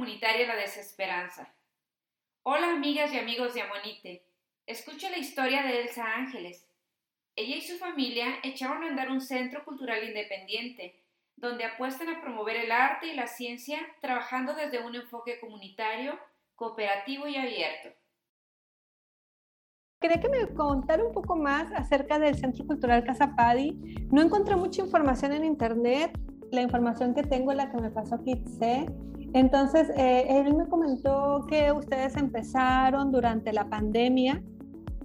comunitaria La Desesperanza. Hola amigas y amigos de Amonite. Escucha la historia de Elsa Ángeles. Ella y su familia echaron a andar un centro cultural independiente, donde apuestan a promover el arte y la ciencia trabajando desde un enfoque comunitario, cooperativo y abierto. Quería que me contara un poco más acerca del Centro Cultural Casa Padi. No encontré mucha información en internet. La información que tengo es la que me pasó Kitse. Entonces, eh, él me comentó que ustedes empezaron durante la pandemia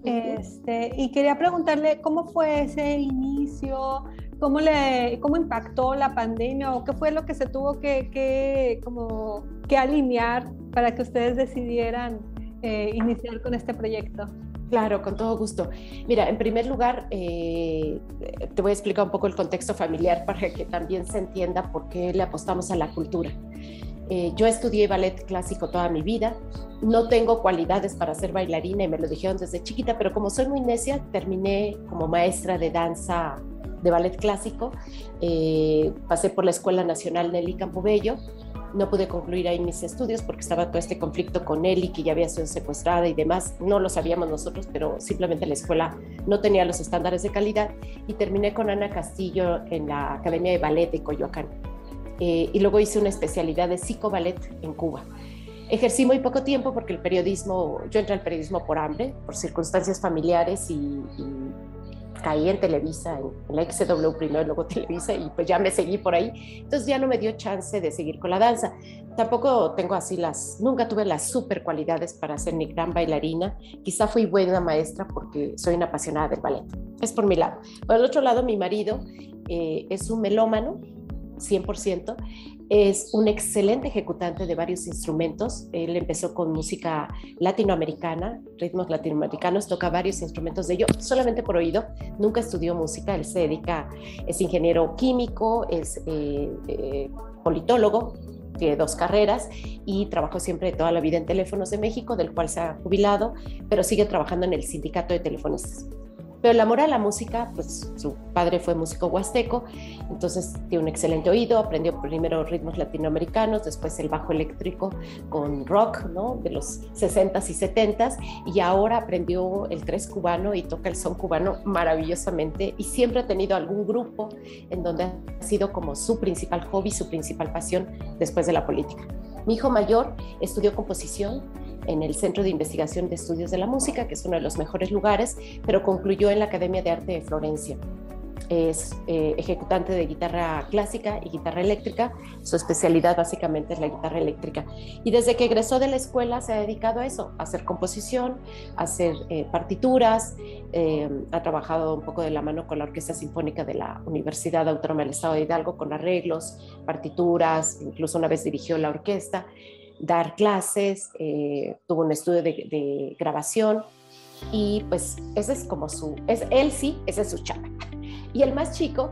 este, y quería preguntarle cómo fue ese inicio, cómo, le, cómo impactó la pandemia o qué fue lo que se tuvo que, que como, que alinear para que ustedes decidieran eh, iniciar con este proyecto. Claro, con todo gusto. Mira, en primer lugar, eh, te voy a explicar un poco el contexto familiar para que también se entienda por qué le apostamos a la cultura. Eh, yo estudié ballet clásico toda mi vida, no tengo cualidades para ser bailarina y me lo dijeron desde chiquita, pero como soy muy necia, terminé como maestra de danza de ballet clásico, eh, pasé por la Escuela Nacional Nelly Campobello no pude concluir ahí mis estudios porque estaba todo este conflicto con Eli, que ya había sido secuestrada y demás. No lo sabíamos nosotros, pero simplemente la escuela no tenía los estándares de calidad. Y terminé con Ana Castillo en la Academia de Ballet de Coyoacán. Eh, y luego hice una especialidad de psicoballet en Cuba. Ejercí muy poco tiempo porque el periodismo, yo entré al periodismo por hambre, por circunstancias familiares y caí en Televisa, en, la XW primero y luego Televisa y pues ya me seguí por ahí. Entonces ya no me dio chance de seguir con la danza. Tampoco tengo así las, nunca tuve las super cualidades para ser ni gran bailarina. Quizá fui buena maestra porque soy una apasionada del ballet. Es por mi lado. Por el otro lado, mi marido eh, es un melómano, 100%, es un excelente ejecutante de varios instrumentos. Él empezó con música latinoamericana, ritmos latinoamericanos, toca varios instrumentos de ello, solamente por oído. Nunca estudió música, él se dedica, es ingeniero químico, es eh, eh, politólogo, tiene dos carreras y trabajó siempre toda la vida en Teléfonos de México, del cual se ha jubilado, pero sigue trabajando en el sindicato de telefonistas. Pero el amor a la música, pues su padre fue músico huasteco, entonces tiene un excelente oído, aprendió primero ritmos latinoamericanos, después el bajo eléctrico con rock, ¿no? De los 60s y 70s, y ahora aprendió el tres cubano y toca el son cubano maravillosamente y siempre ha tenido algún grupo en donde ha sido como su principal hobby, su principal pasión después de la política. Mi hijo mayor estudió composición, en el Centro de Investigación de Estudios de la Música, que es uno de los mejores lugares, pero concluyó en la Academia de Arte de Florencia. Es eh, ejecutante de guitarra clásica y guitarra eléctrica. Su especialidad básicamente es la guitarra eléctrica. Y desde que egresó de la escuela se ha dedicado a eso, a hacer composición, hacer eh, partituras. Eh, ha trabajado un poco de la mano con la Orquesta Sinfónica de la Universidad Autónoma del Estado de Hidalgo con arreglos, partituras, incluso una vez dirigió la orquesta dar clases, eh, tuvo un estudio de, grabación y pues ese es como su, es, él sí, ese es su chapa. Y el más chico,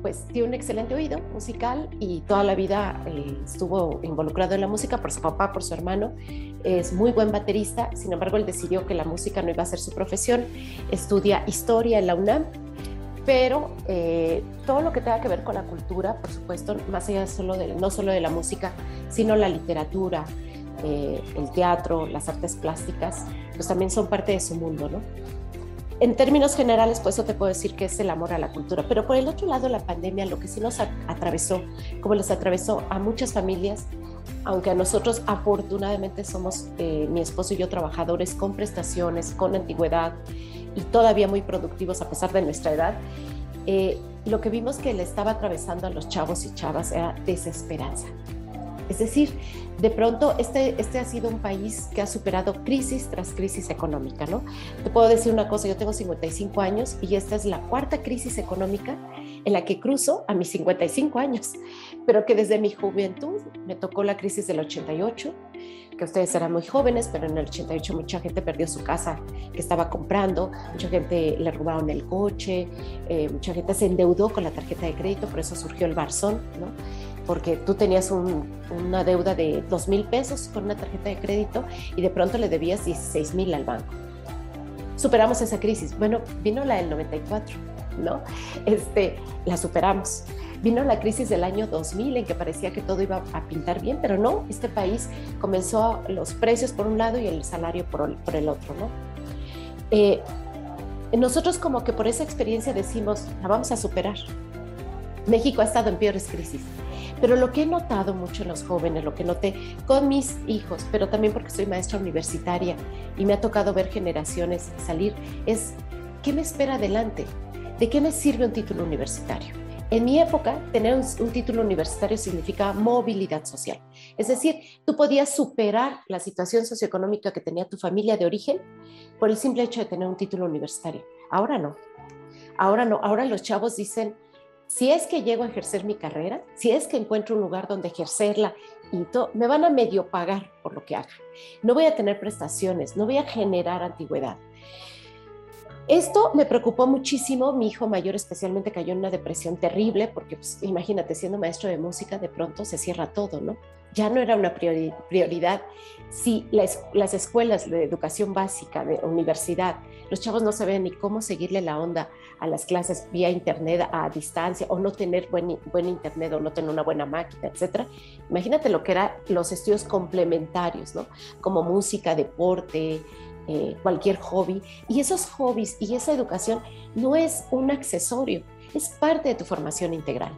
pues tiene un excelente oído musical y toda la vida eh, estuvo involucrado en la música por su papá, por su hermano. Es muy buen baterista, sin embargo él decidió que la música no iba a ser su profesión. Estudia historia en la UNAM pero eh, todo lo que tenga que ver con la cultura, por supuesto, más allá solo de, no solo de la música, sino la literatura, eh, el teatro, las artes plásticas, pues también son parte de su mundo, ¿no? En términos generales, pues eso te puedo decir que es el amor a la cultura, pero por el otro lado, la pandemia, lo que sí nos atravesó, como les atravesó a muchas familias, aunque a nosotros afortunadamente somos, eh, mi esposo y yo, trabajadores con prestaciones, con antigüedad, y todavía muy productivos a pesar de nuestra edad, eh, lo que vimos que le estaba atravesando a los chavos y chavas era desesperanza. Es decir, de pronto este, este ha sido un país que ha superado crisis tras crisis económica, ¿no? Te puedo decir una cosa, yo tengo 55 años y esta es la cuarta crisis económica en la que cruzo a mis 55 años, pero que desde mi juventud me tocó la crisis del 88, que ustedes eran muy jóvenes, pero en el 88 mucha gente perdió su casa que estaba comprando, mucha gente le robaron el coche, eh, mucha gente se endeudó con la tarjeta de crédito, por eso surgió el Barzón, ¿no? porque tú tenías una deuda de 2 mil pesos con una tarjeta de crédito y de pronto le debías 16 mil al banco. Superamos esa crisis. Bueno, vino la del 94, ¿no? Este, la superamos. Vino la crisis del año 2000 en que parecía que todo iba a pintar bien, pero no, este país comenzó los precios por un lado y el salario por, el otro, ¿no? Eh, nosotros como que por esa experiencia decimos, la vamos a superar. México ha estado en peores crisis. Pero lo que he notado mucho en los jóvenes, lo que noté con mis hijos, pero también porque soy maestra universitaria y me ha tocado ver generaciones salir, es ¿qué me espera adelante? ¿De qué me sirve un título universitario? En mi época, tener un, título universitario significaba movilidad social. Es decir, tú podías superar la situación socioeconómica que tenía tu familia de origen por el simple hecho de tener un título universitario. Ahora no. Ahora no. Ahora los chavos dicen, si es que llego a ejercer mi carrera, si es que encuentro un lugar donde ejercerla y todo, me van a medio pagar por lo que haga. No voy a tener prestaciones, no voy a generar antigüedad. Esto me preocupó muchísimo. Mi hijo mayor especialmente cayó en una depresión terrible porque, pues, imagínate, siendo maestro de música, de pronto se cierra todo, ¿no? Ya no era una prioridad. Si las escuelas de educación básica, de universidad, los chavos no sabían ni cómo seguirle la onda a las clases vía internet a distancia o no tener buen, buen internet o no tener una buena máquina, etcétera. Imagínate lo que eran los estudios complementarios, ¿no? Como música, deporte, eh, cualquier hobby. Y esos hobbies y esa educación no es un accesorio, es parte de tu formación integral.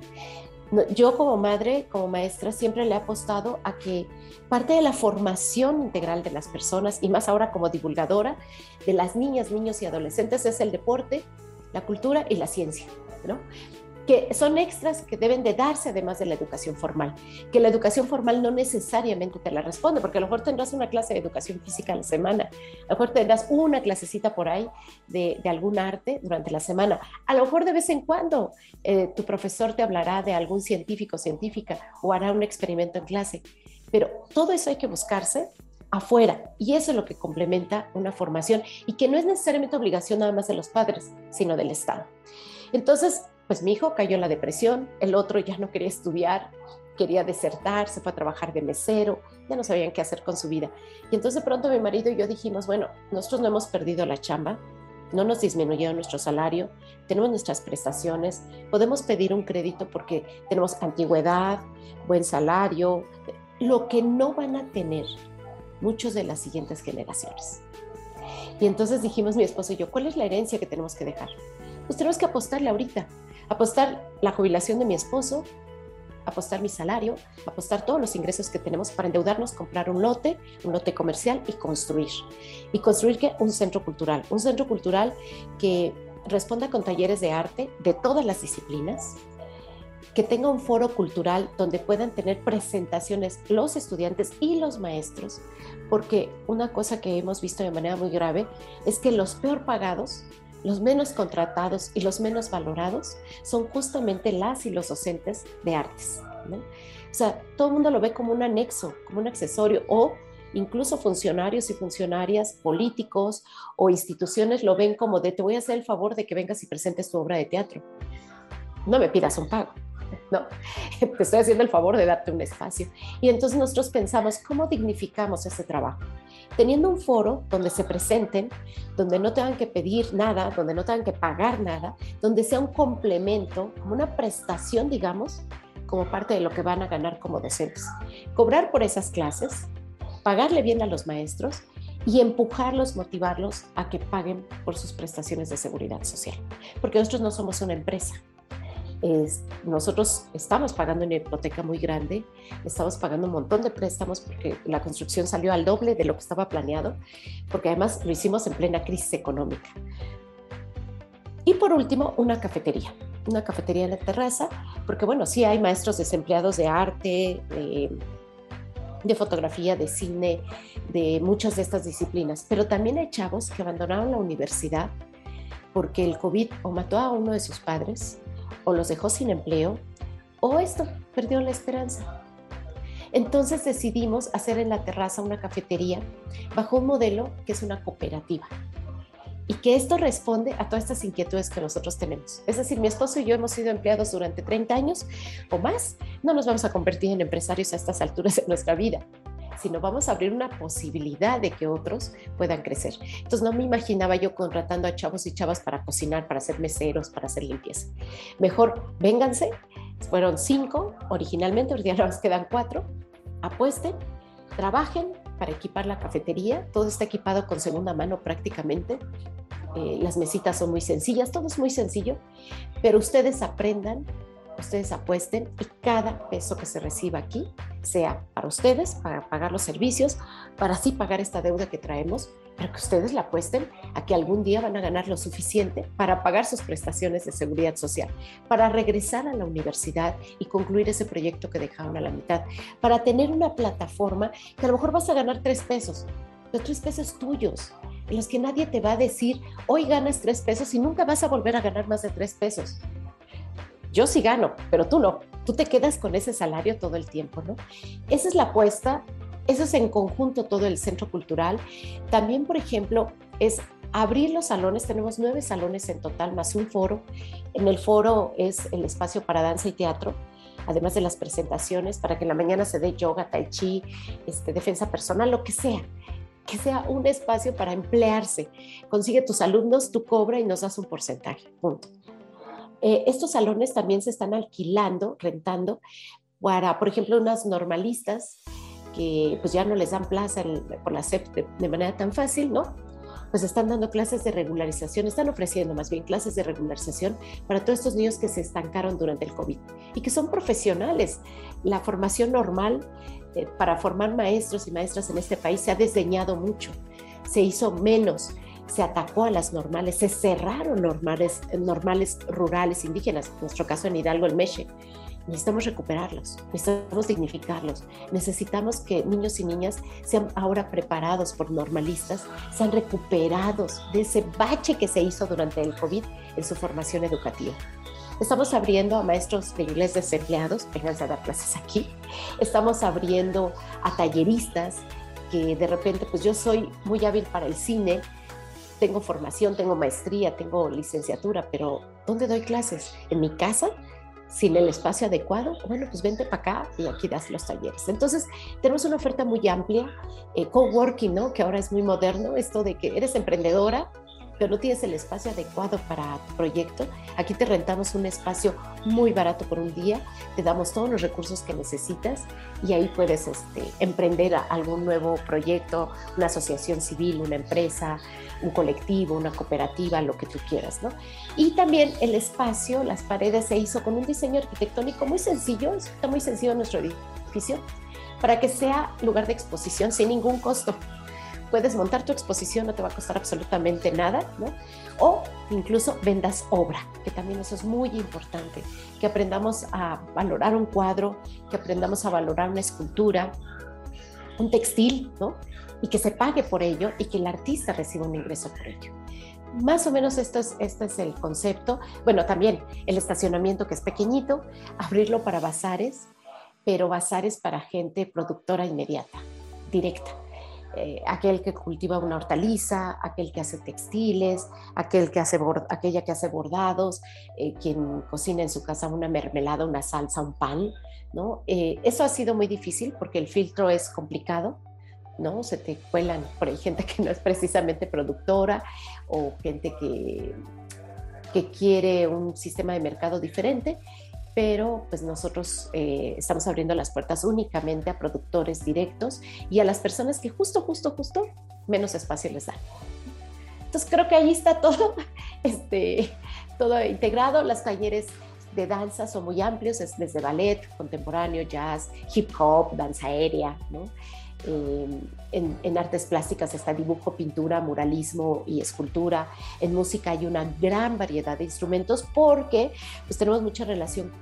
Yo como madre, como maestra, siempre le he apostado a que parte de la formación integral de las personas, y más ahora como divulgadora de las niñas, niños y adolescentes, es el deporte, la cultura y la ciencia. ¿no? Que son extras que deben de darse además de la educación formal, que la educación formal no necesariamente te la responde, porque a lo mejor tendrás una clase de educación física a la semana, a lo mejor tendrás una clasecita por ahí de, algún arte durante la semana, a lo mejor de vez en cuando eh, tu profesor te hablará de algún científico o científica o hará un experimento en clase, pero todo eso hay que buscarse afuera y eso es lo que complementa una formación y que no es necesariamente obligación nada más de los padres, sino del Estado. Entonces, pues mi hijo cayó en la depresión, el otro ya no quería estudiar, quería desertar, se fue a trabajar de mesero, ya no sabían qué hacer con su vida. Y entonces de pronto mi marido y yo dijimos, bueno, nosotros no hemos perdido la chamba, no nos disminuyó nuestro salario, tenemos nuestras prestaciones, podemos pedir un crédito porque tenemos antigüedad, buen salario, lo que no van a tener muchos de las siguientes generaciones. Y entonces dijimos mi esposo y yo, ¿cuál es la herencia que tenemos que dejar? Pues tenemos que apostarle ahorita apostar la jubilación de mi esposo, apostar mi salario, apostar todos los ingresos que tenemos para endeudarnos, comprar un lote, un lote comercial y construir. ¿Y construir qué? Un centro cultural. Un centro cultural que responda con talleres de arte de todas las disciplinas, que tenga un foro cultural donde puedan tener presentaciones los estudiantes y los maestros, porque una cosa que hemos visto de manera muy grave es que los peor pagados los menos contratados y los menos valorados son justamente las y los docentes de artes. O sea, todo el mundo lo ve como un anexo, como un accesorio, o incluso funcionarios y funcionarias políticos o instituciones lo ven como de te voy a hacer el favor de que vengas y presentes tu obra de teatro. No me pidas un pago. No, te estoy haciendo el favor de darte un espacio. Y entonces nosotros pensamos, ¿cómo dignificamos ese trabajo? Teniendo un foro donde se presenten, donde no tengan que pedir nada, donde no tengan que pagar nada, donde sea un complemento, como una prestación, digamos, como parte de lo que van a ganar como docentes. Cobrar por esas clases, pagarle bien a los maestros y empujarlos, motivarlos a que paguen por sus prestaciones de seguridad social. Porque nosotros no somos una empresa, nosotros estamos pagando una hipoteca muy grande, estamos pagando un montón de préstamos porque la construcción salió al doble de lo que estaba planeado, porque además lo hicimos en plena crisis económica. Y por último, una cafetería, una cafetería en la terraza, porque bueno, sí hay maestros desempleados de arte, de fotografía, de cine, de muchas de estas disciplinas, pero también hay chavos que abandonaron la universidad porque el COVID o mató a uno de sus padres o los dejó sin empleo, o esto, perdió la esperanza. Entonces decidimos hacer en la terraza una cafetería bajo un modelo que es una cooperativa y que esto responde a todas estas inquietudes que nosotros tenemos. Es decir, mi esposo y yo hemos sido empleados durante 30 años o más, no nos vamos a convertir en empresarios a estas alturas de nuestra vida. Sino vamos a abrir una posibilidad de que otros puedan crecer. Entonces no me imaginaba yo contratando a chavos y chavas para cocinar, para ser meseros, para hacer limpieza. Mejor vénganse, fueron cinco originalmente, hoy día nos quedan cuatro, apuesten, trabajen para equipar la cafetería, todo está equipado con segunda mano prácticamente, eh, las mesitas son muy sencillas, todo es muy sencillo, pero ustedes aprendan ustedes apuesten y cada peso que se reciba aquí sea para ustedes, para pagar los servicios, para así pagar esta deuda que traemos, pero que ustedes la apuesten a que algún día van a ganar lo suficiente para pagar sus prestaciones de seguridad social, para regresar a la universidad y concluir ese proyecto que dejaron a la mitad, para tener una plataforma que a lo mejor vas a ganar tres pesos, pero tres pesos tuyos, en los que nadie te va a decir, hoy ganas tres pesos y nunca vas a volver a ganar más de tres pesos yo sí gano, pero tú no. Tú te quedas con ese salario todo el tiempo, ¿no? Esa es la apuesta, eso es en conjunto todo el centro cultural. También, por ejemplo, es abrir los salones, tenemos nueve salones en total, más un foro. En el foro es el espacio para danza y teatro, además de las presentaciones, para que en la mañana se dé yoga, tai chi, este, defensa personal, lo que sea que sea un espacio para emplearse. Consigue tus alumnos, tú cobra y nos das un porcentaje, punto. Eh, estos salones también se están alquilando, rentando, para, por ejemplo, unas normalistas que pues ya no les dan plaza por la SEP de, manera tan fácil, ¿no? Pues están dando clases de regularización, están ofreciendo más bien clases de regularización para todos estos niños que se estancaron durante el COVID y que son profesionales. La formación normal eh, para formar maestros y maestras en este país se ha desdeñado mucho, se hizo menos se atacó a las normales, se cerraron normales, normales rurales indígenas, en nuestro caso en Hidalgo, el Meche. Necesitamos recuperarlos, necesitamos dignificarlos, necesitamos que niños y niñas sean ahora preparados por normalistas, sean recuperados de ese bache que se hizo durante el COVID en su formación educativa. Estamos abriendo a maestros de inglés desempleados, vengan a dar clases aquí. Estamos abriendo a talleristas que de repente, pues yo soy muy hábil para el cine, tengo formación, tengo maestría, tengo licenciatura, pero ¿dónde doy clases? ¿En mi casa? sin el espacio adecuado, bueno, pues vente para acá y aquí das los talleres. Entonces, tenemos una oferta muy amplia, eh, coworking, ¿no? Que ahora es muy moderno, esto de que eres emprendedora, pero no tienes el espacio adecuado para tu proyecto, aquí te rentamos un espacio muy barato por un día, te damos todos los recursos que necesitas y ahí puedes este, emprender algún nuevo proyecto, una asociación civil, una empresa, un colectivo, una cooperativa, lo que tú quieras, ¿no? Y también el espacio, las paredes se hizo con un diseño arquitectónico muy sencillo, está muy sencillo nuestro edificio, para que sea lugar de exposición sin ningún costo puedes montar tu exposición, no te va a costar absolutamente nada, ¿no? O incluso vendas obra, que también eso es muy importante, que aprendamos a valorar un cuadro, que aprendamos a valorar una escultura, un textil, ¿no? Y que se pague por ello y que el artista reciba un ingreso por ello. Más o menos esto es, este es el concepto. Bueno, también el estacionamiento que es pequeñito, abrirlo para bazares, pero bazares para gente productora inmediata, directa eh, aquel que cultiva una hortaliza, aquel que hace textiles, aquel que hace aquella que hace bordados, eh, quien cocina en su casa una mermelada, una salsa, un pan, ¿no? Eh, eso ha sido muy difícil porque el filtro es complicado, ¿no? Se te cuelan por ahí gente que no es precisamente productora o gente que, que quiere un sistema de mercado diferente pero pues nosotros eh, estamos abriendo las puertas únicamente a productores directos y a las personas que justo, justo, justo menos espacio les dan. Entonces creo que ahí está todo, este, todo integrado. Los talleres de danza son muy amplios, es desde ballet, contemporáneo, jazz, hip hop, danza aérea, ¿no? Eh, en, en, artes plásticas está dibujo, pintura, muralismo y escultura. En música hay una gran variedad de instrumentos porque pues, tenemos mucha relación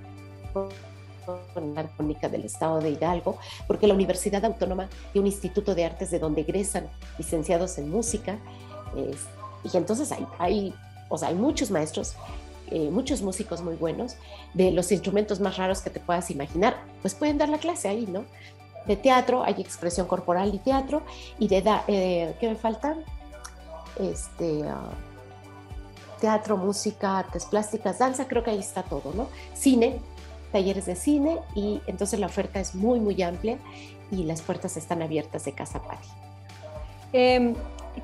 con la Armónica del Estado de Hidalgo, porque la Universidad Autónoma tiene un instituto de artes de donde egresan licenciados en música, y entonces hay, hay, o sea, hay muchos maestros, eh, muchos músicos muy buenos, de los instrumentos más raros que te puedas imaginar, pues pueden dar la clase ahí, ¿no? De teatro, hay expresión corporal y teatro, y de, eh, ¿qué me falta? Este... Ah, teatro, música, artes plásticas, danza, creo que ahí está todo, ¿no? Cine, talleres de cine y entonces la oferta es muy, muy amplia y las puertas están abiertas de Casa Pari. Em,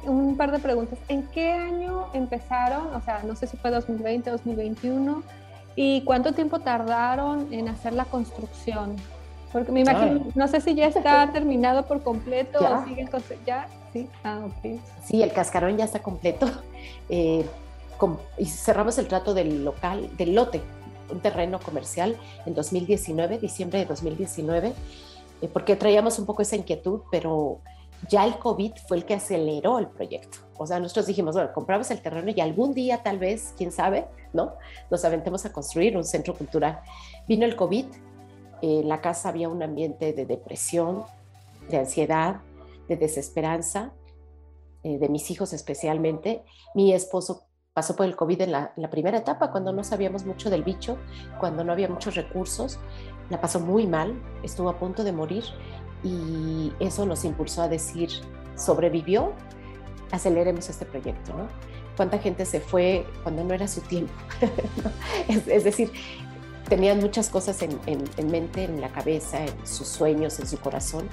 un par de preguntas. ¿En qué año empezaron? O sea, no sé si fue 2020, 2021. ¿Y cuánto tiempo tardaron en hacer la construcción? Porque me imagino, no sé si ya está terminado por completo o sigue el ¿Ya? Sí, ah, ok. Sí, el cascarón ya está completo. Eh, y cerramos el trato del local, del lote, un terreno comercial en 2019, diciembre de 2019, eh, porque traíamos un poco esa inquietud, pero ya el COVID fue el que aceleró el proyecto. O sea, nosotros dijimos, bueno, compramos el terreno y algún día tal vez, quién sabe, ¿no? Nos aventemos a construir un centro cultural. Vino el COVID, en la casa había un ambiente de depresión, de ansiedad, de desesperanza, eh, de mis hijos especialmente. Mi esposo pasó por el COVID en la, primera etapa, cuando no sabíamos mucho del bicho, cuando no había muchos recursos. La pasó muy mal, estuvo a punto de morir y eso nos impulsó a decir, sobrevivió, aceleremos este proyecto, ¿no? ¿Cuánta gente se fue cuando no era su tiempo? es, decir, tenían muchas cosas en, en, mente, en la cabeza, en sus sueños, en su corazón,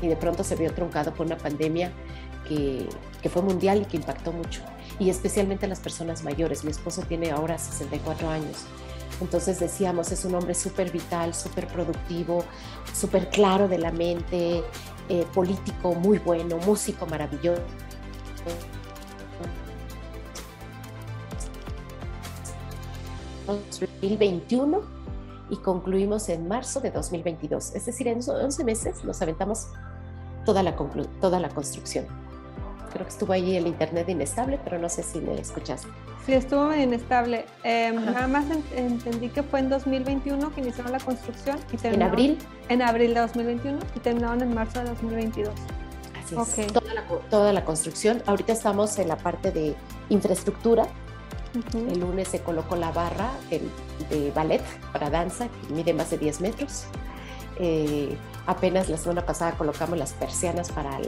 y de pronto se vio truncado por una pandemia que, que fue mundial y que impactó mucho y especialmente a las personas mayores. Mi esposo tiene ahora 64 años. Entonces decíamos, es un hombre súper vital, súper productivo, súper claro de la mente, eh, político muy bueno, músico maravilloso. 2021 y concluimos en marzo de 2022. Es decir, en 11 meses nos aventamos toda la, toda la construcción. Creo que estuvo ahí el internet inestable, pero no sé si me escuchaste. Sí, estuvo inestable. Eh, nada más entendí que fue en 2021 que iniciaron la construcción y ¿En abril? En abril de 2021 y terminaron en marzo de 2022. Así es. Toda, la, toda la construcción. Ahorita estamos en la parte de infraestructura. El lunes se colocó la barra de, ballet para danza, que mide más de 10 metros. Eh, apenas la semana pasada colocamos las persianas para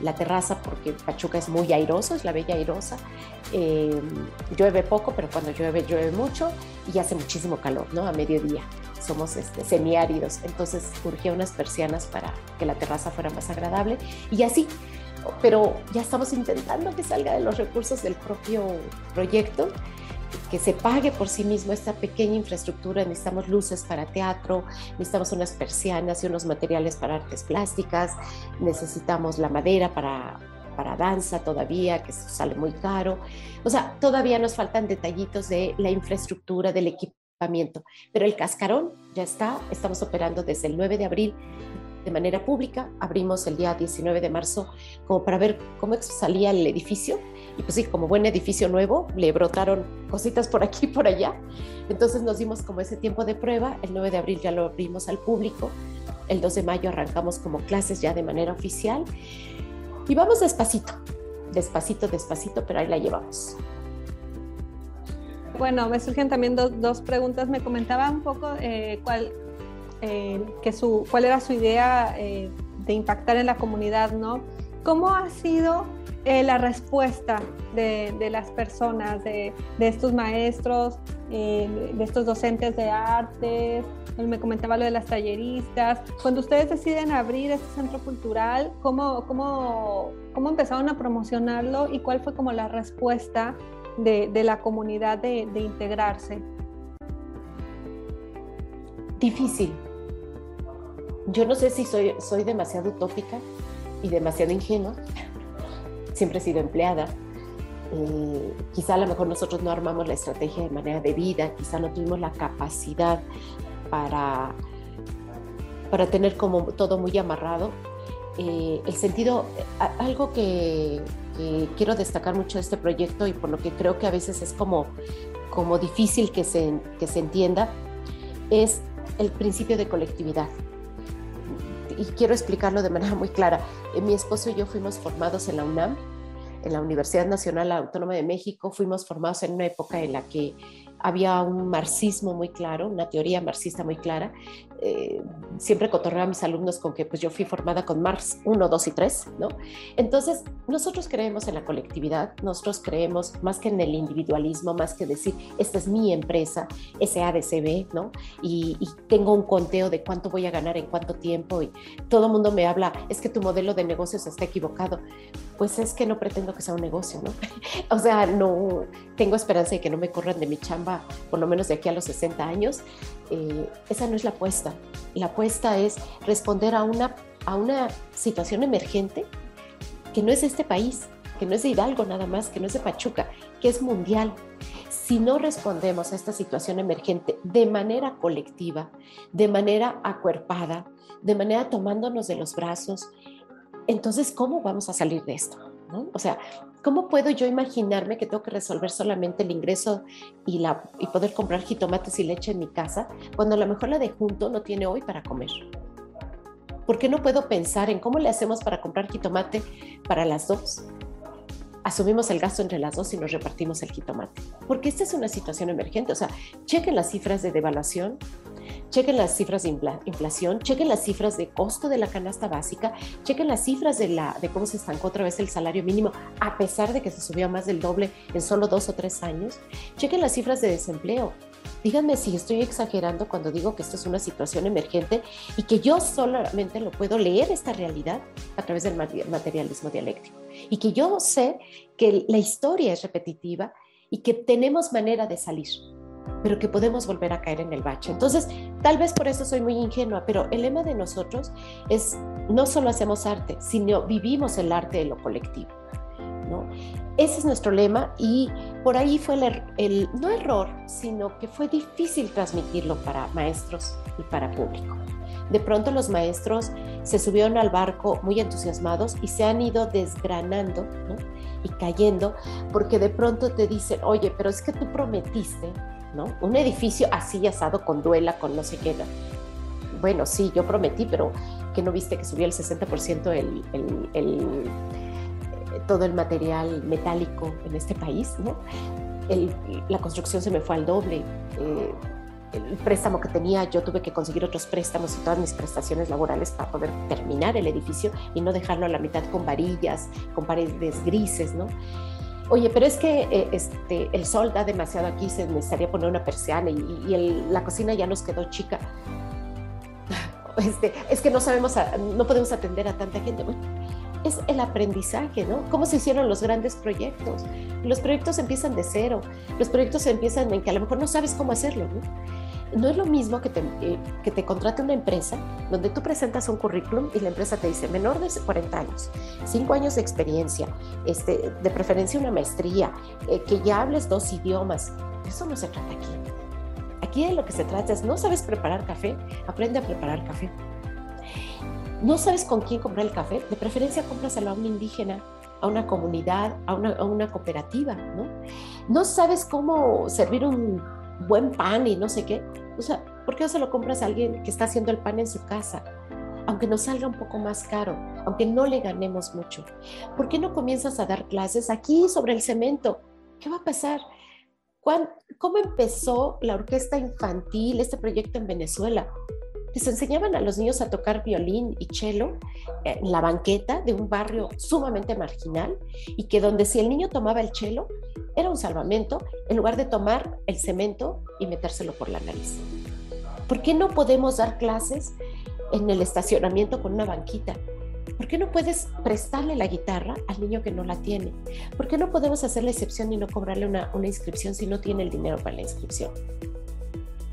la terraza porque Pachuca es muy airoso, es la bella airosa. Eh, llueve poco, pero cuando llueve, llueve mucho y hace muchísimo calor, ¿no? A mediodía. Somos este, semiáridos, entonces urgía unas persianas para que la terraza fuera más agradable y así. Pero ya estamos intentando que salga de los recursos del propio proyecto que se pague por sí mismo esta pequeña infraestructura. Necesitamos luces para teatro, necesitamos unas persianas y unos materiales para artes plásticas, necesitamos la madera para, para danza todavía, que sale muy caro. O sea, todavía nos faltan detallitos de la infraestructura, del equipamiento, pero el cascarón ya está, estamos operando desde el 9 de abril de manera pública, abrimos el día 19 de marzo como para ver cómo salía el edificio y pues sí, como buen edificio nuevo, le brotaron cositas por aquí y por allá. Entonces nos dimos como ese tiempo de prueba. El 9 de abril ya lo abrimos al público. El 2 de mayo arrancamos como clases ya de manera oficial. Y vamos despacito, despacito, despacito, pero ahí la llevamos. Bueno, me surgen también dos, preguntas. Me comentaba un poco eh, cuál, eh, que su, cuál era su idea eh, de impactar en la comunidad, ¿no? ¿Cómo ha sido eh, la respuesta de, las personas, de, estos maestros, eh, de estos docentes de artes, me comentaba lo de las talleristas. Cuando ustedes deciden abrir este centro cultural, ¿cómo, cómo, cómo empezaron a promocionarlo y cuál fue como la respuesta de, la comunidad de, integrarse? Difícil. Yo no sé si soy, soy demasiado utópica y demasiado ingenua, siempre he sido empleada. Eh, quizá a lo mejor nosotros no armamos la estrategia de manera debida, quizá no tuvimos la capacidad para, para tener como todo muy amarrado. Eh, el sentido, algo que, quiero destacar mucho de este proyecto y por lo que creo que a veces es como, como difícil que se, que se entienda, es el principio de colectividad y quiero explicarlo de manera muy clara. Eh, mi esposo y yo fuimos formados en la UNAM, en la Universidad Nacional Autónoma de México. Fuimos formados en una época en la que había un marxismo muy claro, una teoría marxista muy clara, eh, siempre cotorreo a mis alumnos con que pues yo fui formada con Marx 1, 2 y 3, ¿no? Entonces, nosotros creemos en la colectividad, nosotros creemos más que en el individualismo, más que decir, esta es mi empresa, SADCB, ¿no? Y, y tengo un conteo de cuánto voy a ganar en cuánto tiempo y todo el mundo me habla, es que tu modelo de negocios está equivocado. Pues es que no pretendo que sea un negocio, ¿no? o sea, no tengo esperanza de que no me corran de mi chamba, por lo menos de aquí a los 60 años. Eh, esa no es la apuesta. La apuesta es responder a una, a una situación emergente que no es este país, que no es Hidalgo nada más, que no es de Pachuca, que es mundial. Si no respondemos a esta situación emergente de manera colectiva, de manera acuerpada, de manera tomándonos de los brazos, entonces, ¿cómo vamos a salir de esto? O sea, ¿cómo puedo yo imaginarme que tengo que resolver solamente el ingreso y, la, y poder comprar jitomates y leche en mi casa cuando a lo mejor la de junto no tiene hoy para comer? ¿Por qué no puedo pensar en cómo le hacemos para comprar jitomate para las dos? Asumimos el gasto entre las dos y nos repartimos el jitomate. Porque esta es una situación emergente. O sea, chequen las cifras de devaluación, chequen las cifras de inflación, chequen las cifras de costo de la canasta básica, chequen las cifras de, la, de cómo se estancó otra vez el salario mínimo, a pesar de que se subió más del doble en solo dos o tres años, chequen las cifras de desempleo. Díganme si estoy exagerando cuando digo que esto es una situación emergente y que yo solamente lo puedo leer esta realidad a través del materialismo dialéctico. Y que yo sé que la historia es repetitiva y que tenemos manera de salir pero que podemos volver a caer en el bache. Entonces, tal vez por eso soy muy ingenua, pero el lema de nosotros es no solo hacemos arte, sino vivimos el arte de lo colectivo. ¿no? Ese es nuestro lema y por ahí fue el, er, el, no error, sino que fue difícil transmitirlo para maestros y para público. De pronto los maestros se subieron al barco muy entusiasmados y se han ido desgranando ¿no? y cayendo porque de pronto te dicen, oye, pero es que tú prometiste un edificio así asado con duela, con no sé qué. Bueno, sí, yo prometí, pero que no viste que subió el 60% el, el, todo el material metálico en este país, ¿no? la construcción se me fue al doble. Eh, el préstamo que tenía, yo tuve que conseguir otros préstamos y todas mis prestaciones laborales para poder terminar el edificio y no dejarlo a la mitad con varillas, con paredes grises, ¿no? oye, pero es que eh, este, el sol da demasiado aquí, se necesitaría poner una persiana y, la cocina ya nos quedó chica. Este, es que no sabemos, no podemos atender a tanta gente. Bueno, es el aprendizaje, ¿no? ¿Cómo se hicieron los grandes proyectos? Los proyectos empiezan de cero, los proyectos empiezan en que a lo mejor no sabes cómo hacerlo, ¿no? no es lo mismo que te, eh, que te contrate una empresa donde tú presentas un currículum y la empresa te dice menor de 40 años, 5 años de experiencia, este, de preferencia una maestría, eh, que ya hables dos idiomas. Eso no se trata aquí. Aquí de lo que se trata es, no sabes preparar café, aprende a preparar café. No sabes con quién comprar el café, de preferencia cómpraselo a un indígena, a una comunidad, a una, cooperativa, ¿no? No sabes cómo servir un buen pan y no sé qué. O sea, ¿por qué no se lo compras a alguien que está haciendo el pan en su casa? Aunque nos salga un poco más caro, aunque no le ganemos mucho. ¿Por qué no comienzas a dar clases aquí sobre el cemento? ¿Qué va a pasar? ¿Cómo empezó la orquesta infantil, este proyecto en Venezuela? Les enseñaban a los niños a tocar violín y cello en la banqueta de un barrio sumamente marginal y que donde si el niño tomaba el cello, era un salvamento en lugar de tomar el cemento y metérselo por la nariz. ¿Por qué no podemos dar clases en el estacionamiento con una banquita? ¿Por qué no puedes prestarle la guitarra al niño que no la tiene? ¿Por qué no podemos hacer la excepción y no cobrarle una, una inscripción si no tiene el dinero para la inscripción?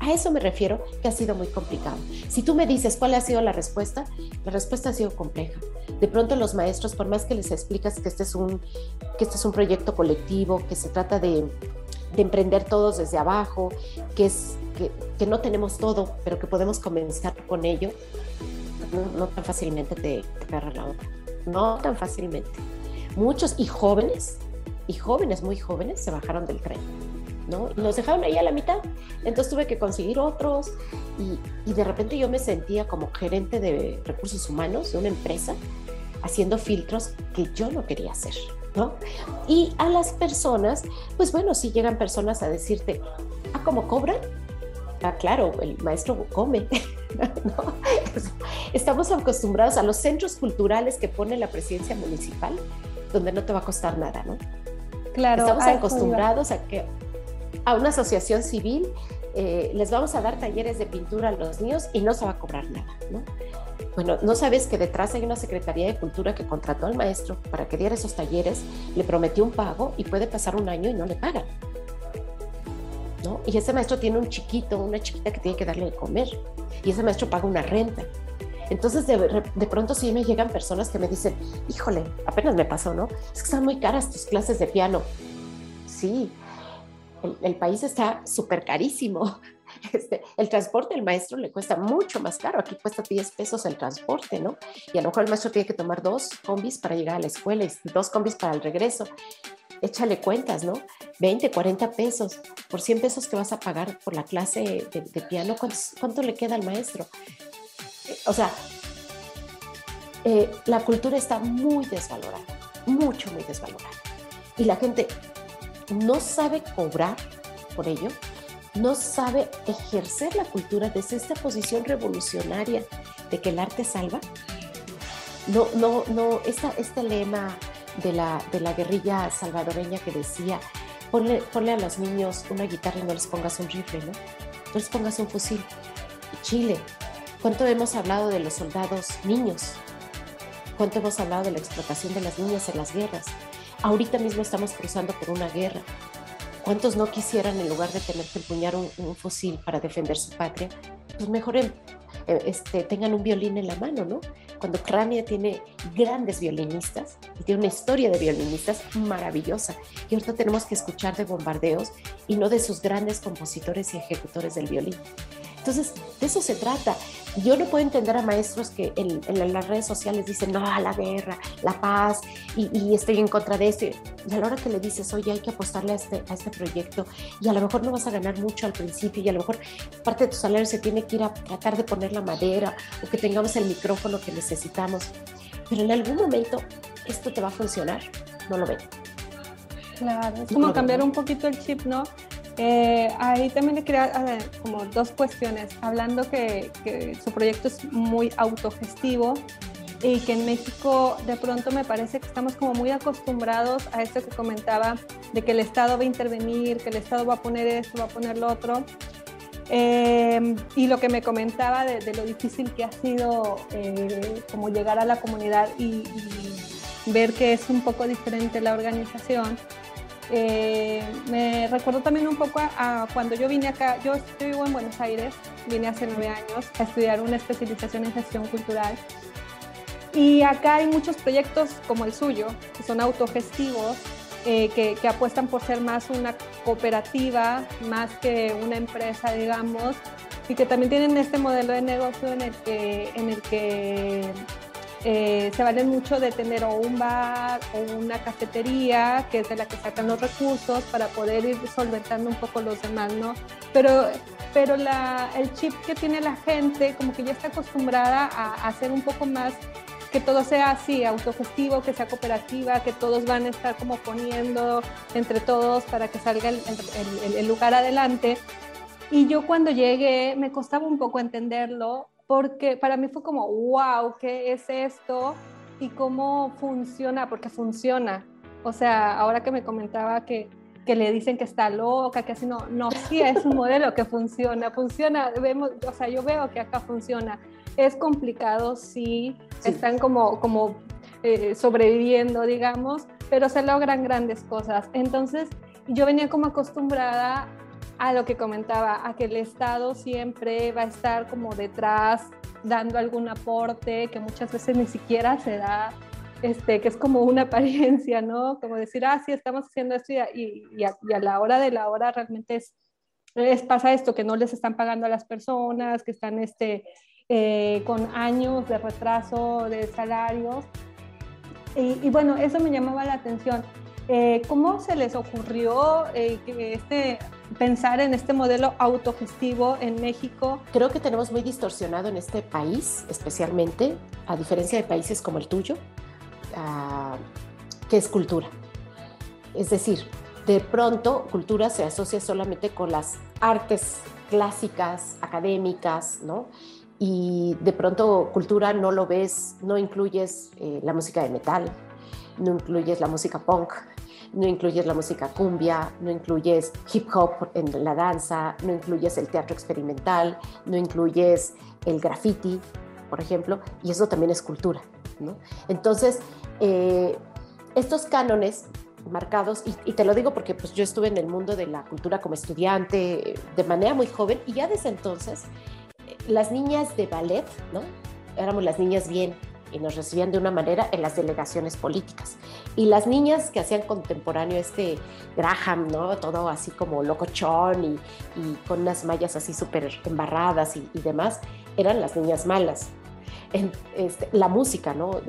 A eso me refiero que ha sido muy complicado. Si tú me dices cuál ha sido la respuesta, la respuesta ha sido compleja. De pronto los maestros, por más que les explicas que este es un, que este es un proyecto colectivo, que se trata de, de emprender todos desde abajo, que, es, que, que, no tenemos todo, pero que podemos comenzar con ello, no, tan fácilmente te, te la otra. No tan fácilmente. Muchos y jóvenes, y jóvenes muy jóvenes, se bajaron del tren ¿no? Y nos dejaron ahí a la mitad. Entonces tuve que conseguir otros y, y, de repente yo me sentía como gerente de recursos humanos de una empresa haciendo filtros que yo no quería hacer, ¿no? Y a las personas, pues bueno, si llegan personas a decirte, ¿ah, cómo cobran? Ah, claro, el maestro come. Estamos acostumbrados a los centros culturales que pone la presidencia municipal, donde no te va a costar nada, ¿no? Claro. Estamos acostumbrados a que a una asociación civil eh, les vamos a dar talleres de pintura a los niños y no se va a cobrar nada, ¿no? Bueno, no sabes que detrás hay una Secretaría de Cultura que contrató al maestro para que diera esos talleres, le prometió un pago y puede pasar un año y no le pagan. ¿no? Y ese maestro tiene un chiquito, una chiquita que tiene que darle de comer. Y ese maestro paga una renta. Entonces, de, de, pronto sí me llegan personas que me dicen, híjole, apenas me pasó, ¿no? Es que están muy caras tus clases de piano. Sí, el, el país está súper carísimo. Este, el transporte del maestro le cuesta mucho más caro. Aquí cuesta 10 pesos el transporte, ¿no? Y a lo mejor el maestro tiene que tomar dos combis para llegar a la escuela y dos combis para el regreso. Échale cuentas, ¿no? 20, 40 pesos. Por 100 pesos que vas a pagar por la clase de, piano, ¿cuánto, le queda al maestro? O sea, eh, la cultura está muy desvalorada, mucho, muy desvalorada. Y la gente no sabe cobrar por ello no sabe ejercer la cultura desde esta posición revolucionaria de que el arte salva? No, no, no, esta, este lema de la, de la guerrilla salvadoreña que decía, ponle, ponle a los niños una guitarra y no les pongas un rifle, ¿no? No les pongas un fusil. Chile, ¿cuánto hemos hablado de los soldados niños? ¿Cuánto hemos hablado de la explotación de las niñas en las guerras? Ahorita mismo estamos cruzando por una guerra ¿Cuántos no quisieran, en lugar de tener que empuñar un, fusil para defender su patria, pues mejor eh, este, tengan un violín en la mano, ¿no? Cuando Ucrania tiene grandes violinistas y tiene una historia de violinistas maravillosa. Y ahorita tenemos que escuchar de bombardeos y no de sus grandes compositores y ejecutores del violín. Entonces, de eso se trata. Yo no puedo entender a maestros que en, las redes sociales dicen, no, a la guerra, la paz, y, estoy en contra de esto. Y a la hora que le dices, oye, hay que apostarle a este, a este proyecto, y a lo mejor no vas a ganar mucho al principio, y a lo mejor parte de tu salario se tiene que ir a tratar de poner la madera, o que tengamos el micrófono que necesitamos. Pero en algún momento esto te va a funcionar, no lo veo. Claro, es como cambiar un poquito el chip, ¿no? Eh, ahí también le quería como dos cuestiones, hablando que, su proyecto es muy autogestivo y que en México de pronto me parece que estamos como muy acostumbrados a esto que comentaba, de que el Estado va a intervenir, que el Estado va a poner esto, va a poner lo otro. Eh, y lo que me comentaba de, lo difícil que ha sido eh, como llegar a la comunidad y ver que es un poco diferente la organización. Eh, me recuerdo también un poco a, cuando yo vine acá, yo, vivo en Buenos Aires, vine hace nueve años a estudiar una especialización en gestión cultural. Y acá hay muchos proyectos como el suyo, que son autogestivos, eh, que, apuestan por ser más una cooperativa, más que una empresa, digamos, y que también tienen este modelo de negocio en el que eh, se valen mucho de tener o un bar o una cafetería, que es de la que sacan los recursos para poder ir solventando un poco los demás, ¿no? Pero, pero la, el chip que tiene la gente, como que ya está acostumbrada a, hacer un poco más que todo sea así, autogestivo, que sea cooperativa, que todos van a estar como poniendo entre todos para que salga el, el, el lugar adelante. Y yo cuando llegué me costaba un poco entenderlo porque para mí fue como, wow, ¿qué es esto? Y cómo funciona, porque funciona. O sea, ahora que me comentaba que, que le dicen que está loca, que así no, no, sí, es un modelo que funciona, funciona, vemos, o sea, yo veo que acá funciona. Es complicado, sí, están como, como eh, sobreviviendo, digamos, pero se logran grandes cosas. Entonces, yo venía como acostumbrada a lo que comentaba, a que el Estado siempre va a estar como detrás dando algún aporte que muchas veces ni siquiera se da, este, que es como una apariencia, ¿no? Como decir, ah, sí, estamos haciendo esto y, y, a, la hora de la hora realmente es, es, pasa esto, que no les están pagando a las personas, que están este, eh, con años de retraso de salarios. Y, y, bueno, eso me llamaba la atención. Eh, ¿Cómo se les ocurrió eh, que este pensar en este modelo autogestivo en México? Creo que tenemos muy distorsionado en este país, especialmente, a diferencia de países como el tuyo, uh, que es cultura. Es decir, de pronto cultura se asocia solamente con las artes clásicas, académicas, ¿no? y de pronto cultura no lo ves, no incluyes eh, la música de metal, no incluyes la música punk, no incluyes la música cumbia, no incluyes hip hop en la danza, no incluyes el teatro experimental, no incluyes el graffiti, por ejemplo, y eso también es cultura. ¿no? Entonces, eh, estos cánones marcados, y, te lo digo porque pues, yo estuve en el mundo de la cultura como estudiante de manera muy joven, y ya desde entonces, eh, las niñas de ballet, ¿no? éramos las niñas bien, y nos recibían de una manera en las delegaciones políticas. Y las niñas que hacían contemporáneo este Graham, ¿no? Todo así como locochón y, y con unas mallas así súper embarradas y, demás, eran las niñas malas. En, este, la música, ¿no?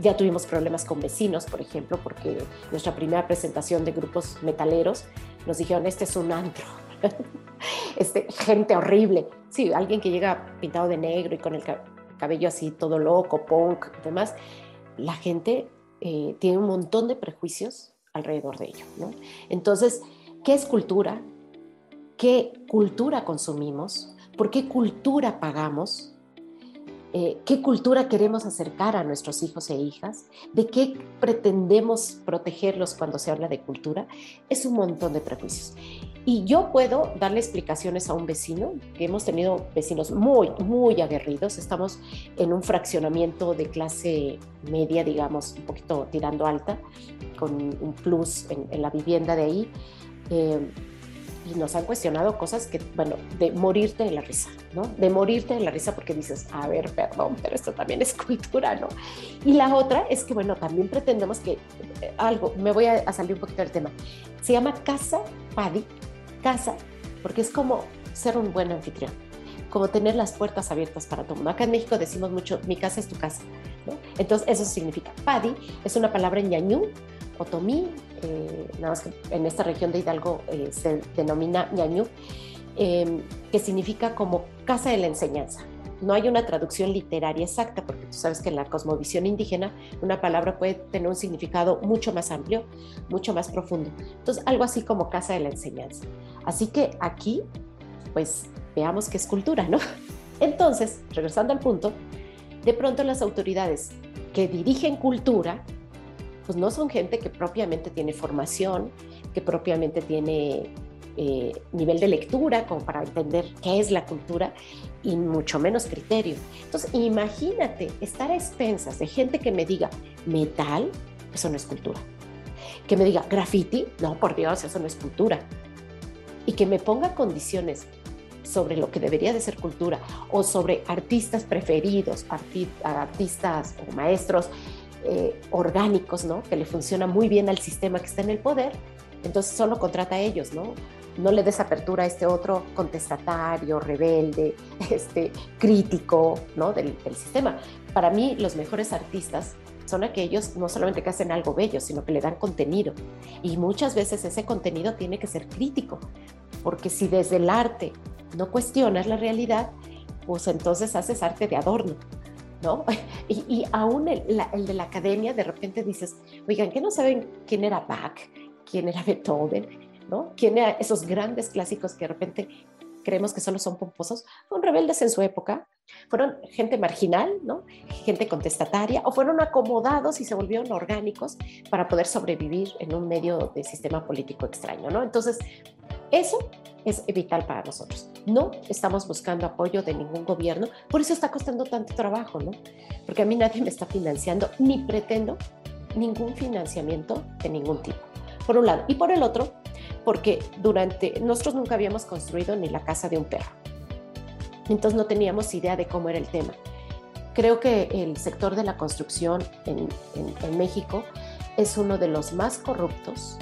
ya tuvimos problemas con vecinos, por ejemplo, porque nuestra primera presentación de grupos metaleros nos dijeron, este es un antro. este, gente horrible. Sí, alguien que llega pintado de negro y con el cabello así todo loco, punk demás, la gente eh, tiene un montón de prejuicios alrededor de ello. Entonces, ¿qué es cultura? ¿Qué cultura consumimos? ¿Por qué cultura pagamos? Eh, qué cultura queremos acercar a nuestros hijos e hijas, de qué pretendemos protegerlos cuando se habla de cultura, es un montón de prejuicios. Y yo puedo darle explicaciones a un vecino, que hemos tenido vecinos muy, muy aguerridos, estamos en un fraccionamiento de clase media, digamos, un poquito tirando alta, con un plus en, la vivienda de ahí. Eh, y nos han cuestionado cosas que, bueno, de morirte de la risa, ¿no? De morirte de la risa porque dices, a ver, perdón, pero esto también es cultura, ¿no? Y la otra es que, bueno, también pretendemos que eh, algo, me voy a, salir un poquito del tema, se llama casa Paddy, casa, porque es como ser un buen anfitrión, como tener las puertas abiertas para todo mundo. Acá en México decimos mucho, mi casa es tu casa, ¿no? Entonces, eso significa, Paddy es una palabra ñañú, otomí, eh, nada más que en esta región de Hidalgo eh, se denomina ñañú, em, que significa como casa de la enseñanza. No hay una traducción literaria exacta, porque tú sabes que en la cosmovisión indígena una palabra puede tener un significado mucho más amplio, mucho más profundo. Entonces, algo así como casa de la enseñanza. Así que aquí, pues veamos qué es cultura, ¿no? Entonces, regresando al punto, de pronto las autoridades que dirigen cultura pues no son gente que propiamente tiene formación, que propiamente tiene eh, nivel de lectura como para entender qué es la cultura y mucho menos criterio. Entonces, imagínate estar a expensas de gente que me diga metal, eso no es cultura. Que me diga graffiti, no, por Dios, eso no es cultura. Y que me ponga condiciones sobre lo que debería de ser cultura o sobre artistas preferidos, artistas o maestros eh, orgánicos, ¿no? Que le funciona muy bien al sistema que está en el poder, entonces solo contrata a ellos, ¿no? No le des apertura a este otro contestatario, rebelde, este, crítico, ¿no? Del, del sistema. Para mí, los mejores artistas son aquellos no solamente que hacen algo bello, sino que le dan contenido. Y muchas veces ese contenido tiene que ser crítico, porque si desde el arte no cuestionas la realidad, pues entonces haces arte de adorno. ¿No? Y, aún el, de la academia, de repente dices, oigan, ¿qué no saben quién era Bach? ¿Quién era Beethoven? ¿No? ¿Quién eran esos grandes clásicos que de repente creemos que solo son pomposos? Fueron rebeldes en su época, fueron gente marginal, ¿no? Gente contestataria, o fueron acomodados y se volvieron orgánicos para poder sobrevivir en un medio de sistema político extraño, ¿no? Entonces, eso es vital para nosotros. No estamos buscando apoyo de ningún gobierno, por eso está costando tanto trabajo, ¿no? Porque a mí nadie me está financiando, ni pretendo ningún financiamiento de ningún tipo, por un lado. Y por el otro, porque durante, nosotros nunca habíamos construido ni la casa de un perro. Entonces no teníamos idea de cómo era el tema. Creo que el sector de la construcción en, en México es uno de los más corruptos,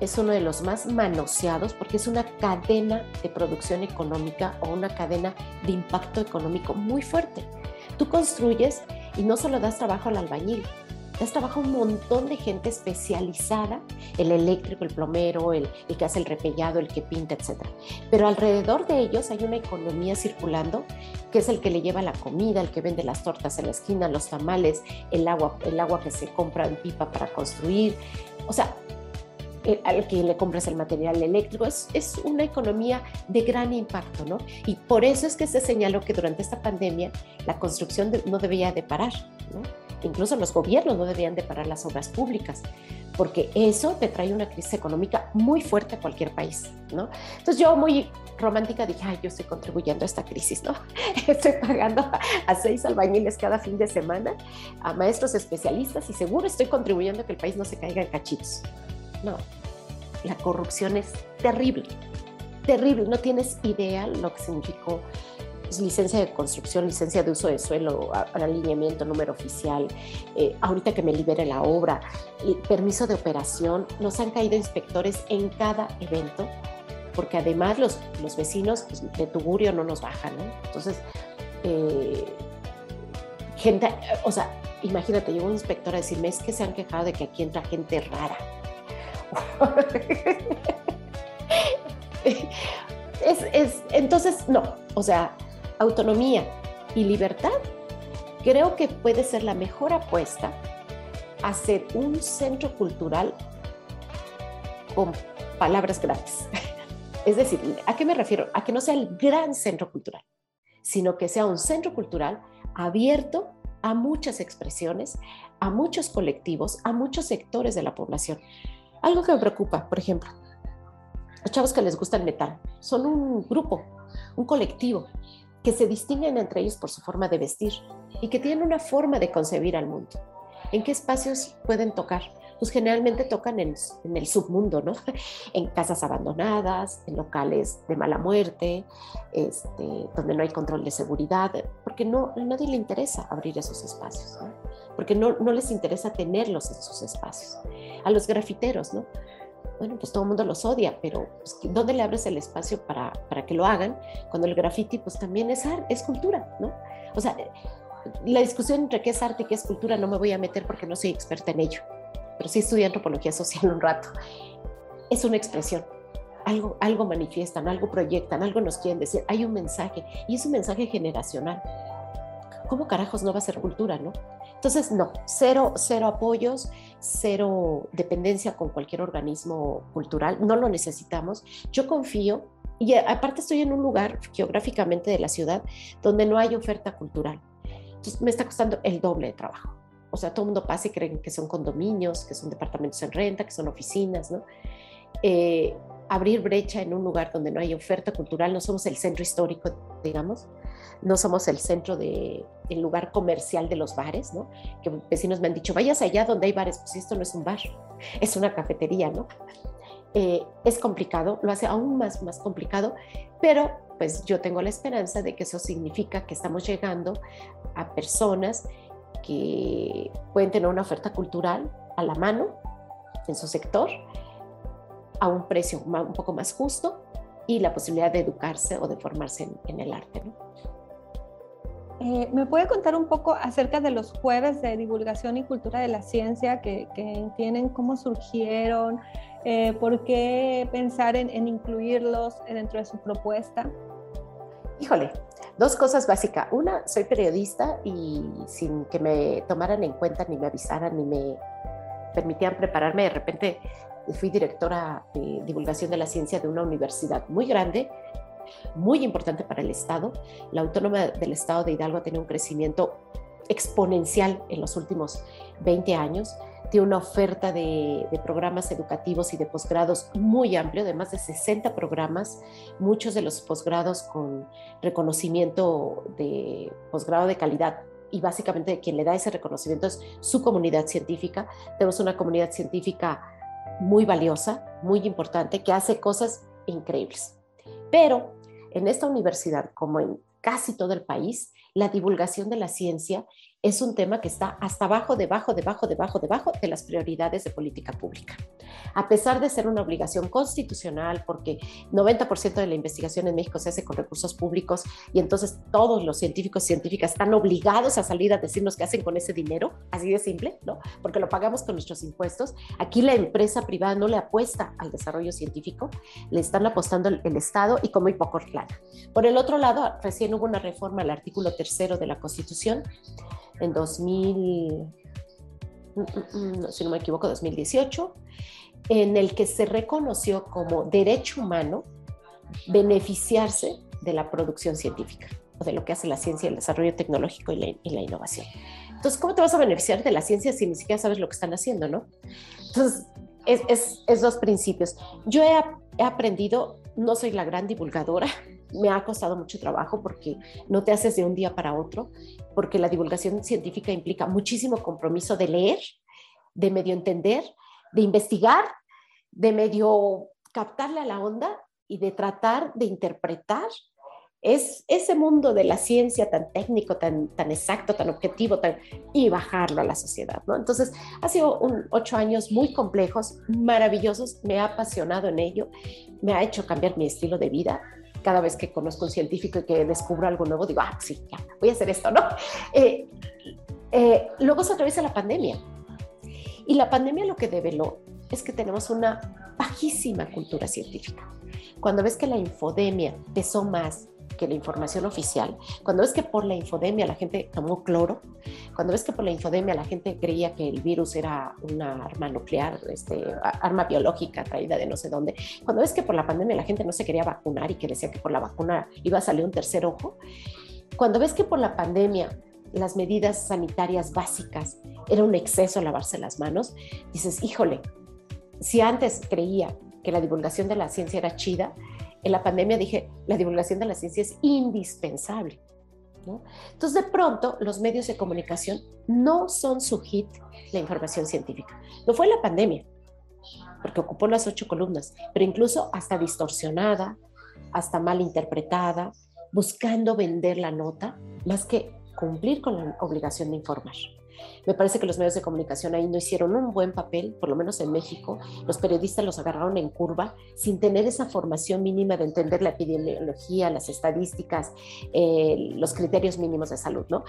es uno de los más manoseados porque es una cadena de producción económica o una cadena de impacto económico muy fuerte. Tú construyes y no solo das trabajo al albañil, das trabajo a un montón de gente especializada, el eléctrico, el plomero, el, que hace el repellado, el que pinta, etc. Pero alrededor de ellos hay una economía circulando que es el que le lleva la comida, el que vende las tortas en la esquina, los tamales, el agua, el agua que se compra en pipa para construir. O sea, al que le compras el material eléctrico. Es, es una economía de gran impacto, ¿no? Y por eso es que se señaló que durante esta pandemia la construcción no debía de parar, ¿no? Incluso los gobiernos no debían de parar las obras públicas, porque eso te trae una crisis económica muy fuerte a cualquier país, ¿no? Entonces yo muy romántica dije, ay, yo estoy contribuyendo a esta crisis, ¿no? Estoy pagando a seis albañiles cada fin de semana, a maestros especialistas y seguro estoy contribuyendo a que el país no se caiga en cachitos. No, la corrupción es terrible, terrible. No tienes idea lo que significó pues, licencia de construcción, licencia de uso de suelo, alineamiento, número oficial, eh, ahorita que me libere la obra, permiso de operación. Nos han caído inspectores en cada evento, porque además los, los vecinos pues, de Tugurio no nos bajan, ¿no? Entonces, eh, gente, o sea, imagínate, llegó un inspector a decirme, es que se han quejado de que aquí entra gente rara es, entonces, no, o sea, autonomía y libertad creo que puede ser la mejor apuesta a ser un centro cultural con palabras grandes. Es decir, ¿a qué me refiero? A que no sea el gran centro cultural, sino que sea un centro cultural abierto a muchas expresiones, a muchos colectivos, a muchos sectores de la población. Algo que me preocupa, por ejemplo, los chavos que les gusta el metal son un grupo, un colectivo, que se distinguen entre ellos por su forma de vestir y que tienen una forma de concebir al mundo. ¿En qué espacios pueden tocar? Pues generalmente tocan en, el submundo, ¿no? En casas abandonadas, en locales de mala muerte, este, donde no hay control de seguridad, porque no, a nadie le interesa abrir esos espacios, ¿no? Porque no, les interesa tenerlos en sus espacios. A los grafiteros, ¿no? bueno, pues todo el mundo los odia, pero pues, ¿dónde le abres el espacio para, para, que lo hagan? Cuando el graffiti pues también es, es cultura, ¿no? O sea, la discusión entre qué es arte y qué es cultura no me voy a meter porque no soy experta en ello, pero sí estudié antropología social un rato. Es una expresión, algo, algo manifiestan, algo proyectan, algo nos quieren decir, hay un mensaje y es un mensaje generacional. ¿Cómo carajos no va a ser cultura, no? Entonces, no, cero, cero apoyos, cero dependencia con cualquier organismo cultural, no lo necesitamos. Yo confío, y aparte estoy en un lugar geográficamente de la ciudad donde no hay oferta cultural. Entonces, me está costando el doble de trabajo. O sea, todo el mundo pasa y creen que son condominios, que son departamentos en renta, que son oficinas, ¿no? Eh, abrir brecha en un lugar donde no hay oferta cultural, no somos el centro histórico, digamos, no somos el centro de el lugar comercial de los bares, ¿no? Que vecinos me han dicho, vayas allá donde hay bares, pues esto no es un bar, es una cafetería, ¿no? Eh, es complicado, lo hace aún más, más complicado, pero pues yo tengo la esperanza de que eso significa que estamos llegando a personas que pueden tener una oferta cultural a la mano en su sector a un precio un poco más justo y la posibilidad de educarse o de formarse en, en el arte. ¿no? Eh, ¿Me puede contar un poco acerca de los jueves de divulgación y cultura de la ciencia que, tienen, cómo surgieron, eh, por qué pensar en, incluirlos dentro de su propuesta? Híjole, dos cosas básicas. Una, soy periodista y sin que me tomaran en cuenta, ni me avisaran, ni me permitían prepararme, de repente fui directora de divulgación de la ciencia de una universidad muy grande muy importante para el Estado. La autónoma del Estado de Hidalgo tenido un crecimiento exponencial en los últimos 20 años. Tiene una oferta de, programas educativos y de posgrados muy amplio, de más de 60 programas, muchos de los posgrados con reconocimiento de posgrado de calidad y básicamente quien le da ese reconocimiento es su comunidad científica. Tenemos una comunidad científica muy valiosa, muy importante, que hace cosas increíbles. Pero en esta universidad, como en casi todo el país, la divulgación de la ciencia es un tema que está hasta abajo, debajo, debajo, debajo, debajo de las prioridades de política pública. A pesar de ser una obligación constitucional, porque 90% de la investigación en México se hace con recursos públicos y entonces todos los científicos y científicas están obligados a salir a decirnos qué hacen con ese dinero, así de simple, ¿no? Porque lo pagamos con nuestros impuestos. Aquí la empresa privada no le apuesta al desarrollo científico, le están apostando el, Estado y como poco claro. Por el otro lado, recién hubo una reforma al artículo tercero de la Constitución en 2000, mm, mm, mm, si no me equivoco, 2018, en el que se reconoció como derecho humano beneficiarse de la producción científica o de lo que hace la ciencia, el desarrollo tecnológico y la, innovación. Entonces, ¿cómo te vas a beneficiar de la ciencia si ni siquiera sabes lo que están haciendo, no? Entonces, es, es, dos principios. Yo he, he aprendido, no soy la gran divulgadora, me ha costado mucho trabajo porque no te haces de un día para otro, porque la divulgación científica implica muchísimo compromiso de leer, de medio entender, de investigar, de medio captarle a la onda y de tratar de interpretar es ese mundo de la ciencia tan técnico, tan, tan exacto, tan objetivo, tan, y bajarlo a la sociedad, ¿no? Entonces, ha sido ocho años muy complejos, maravillosos, me ha apasionado en ello, me ha hecho cambiar mi estilo de vida. Cada vez que conozco un científico y que descubro algo nuevo, digo, ah, sí, ya, voy a hacer esto, ¿no? Eh, eh, luego se atraviesa la pandemia. Y la pandemia lo que develó es que tenemos una bajísima cultura científica. Cuando ves que la infodemia pesó más que la información oficial, cuando ves que por la infodemia la gente tomó cloro, cuando ves que por la infodemia la gente creía que el virus era una arma nuclear, este, arma biológica traída de no sé dónde, cuando ves que por la pandemia la gente no se quería vacunar y que decía que por la vacuna iba a salir un tercer ojo, cuando ves que por la pandemia las medidas sanitarias básicas era un exceso lavarse las manos, dices, híjole, si antes creía que la divulgación de la ciencia era chida, en la pandemia dije, la divulgación de la ciencia es indispensable. Entonces, de pronto, los medios de comunicación no son su hit la información científica. No fue la pandemia, porque ocupó las ocho columnas, pero incluso hasta distorsionada, hasta mal interpretada, buscando vender la nota, más que cumplir con la obligación de informar. Me parece que los medios de comunicación ahí no hicieron un buen papel, por lo menos en México. Los periodistas los agarraron en curva sin tener esa formación mínima de entender la epidemiología, las estadísticas, eh, los criterios mínimos de salud, ¿no?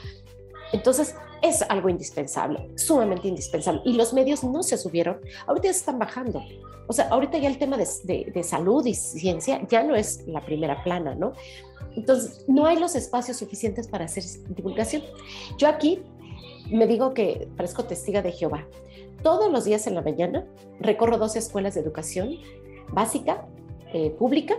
Entonces, es algo indispensable, sumamente indispensable. Y los medios no se subieron, ahorita ya están bajando. O sea, ahorita ya el tema de, de, salud y ciencia ya no es la primera plana, ¿no? Entonces, no hay los espacios suficientes para hacer divulgación. Yo aquí me digo que parezco testiga de Jehová. Todos los días en la mañana recorro dos escuelas de educación básica, eh, pública.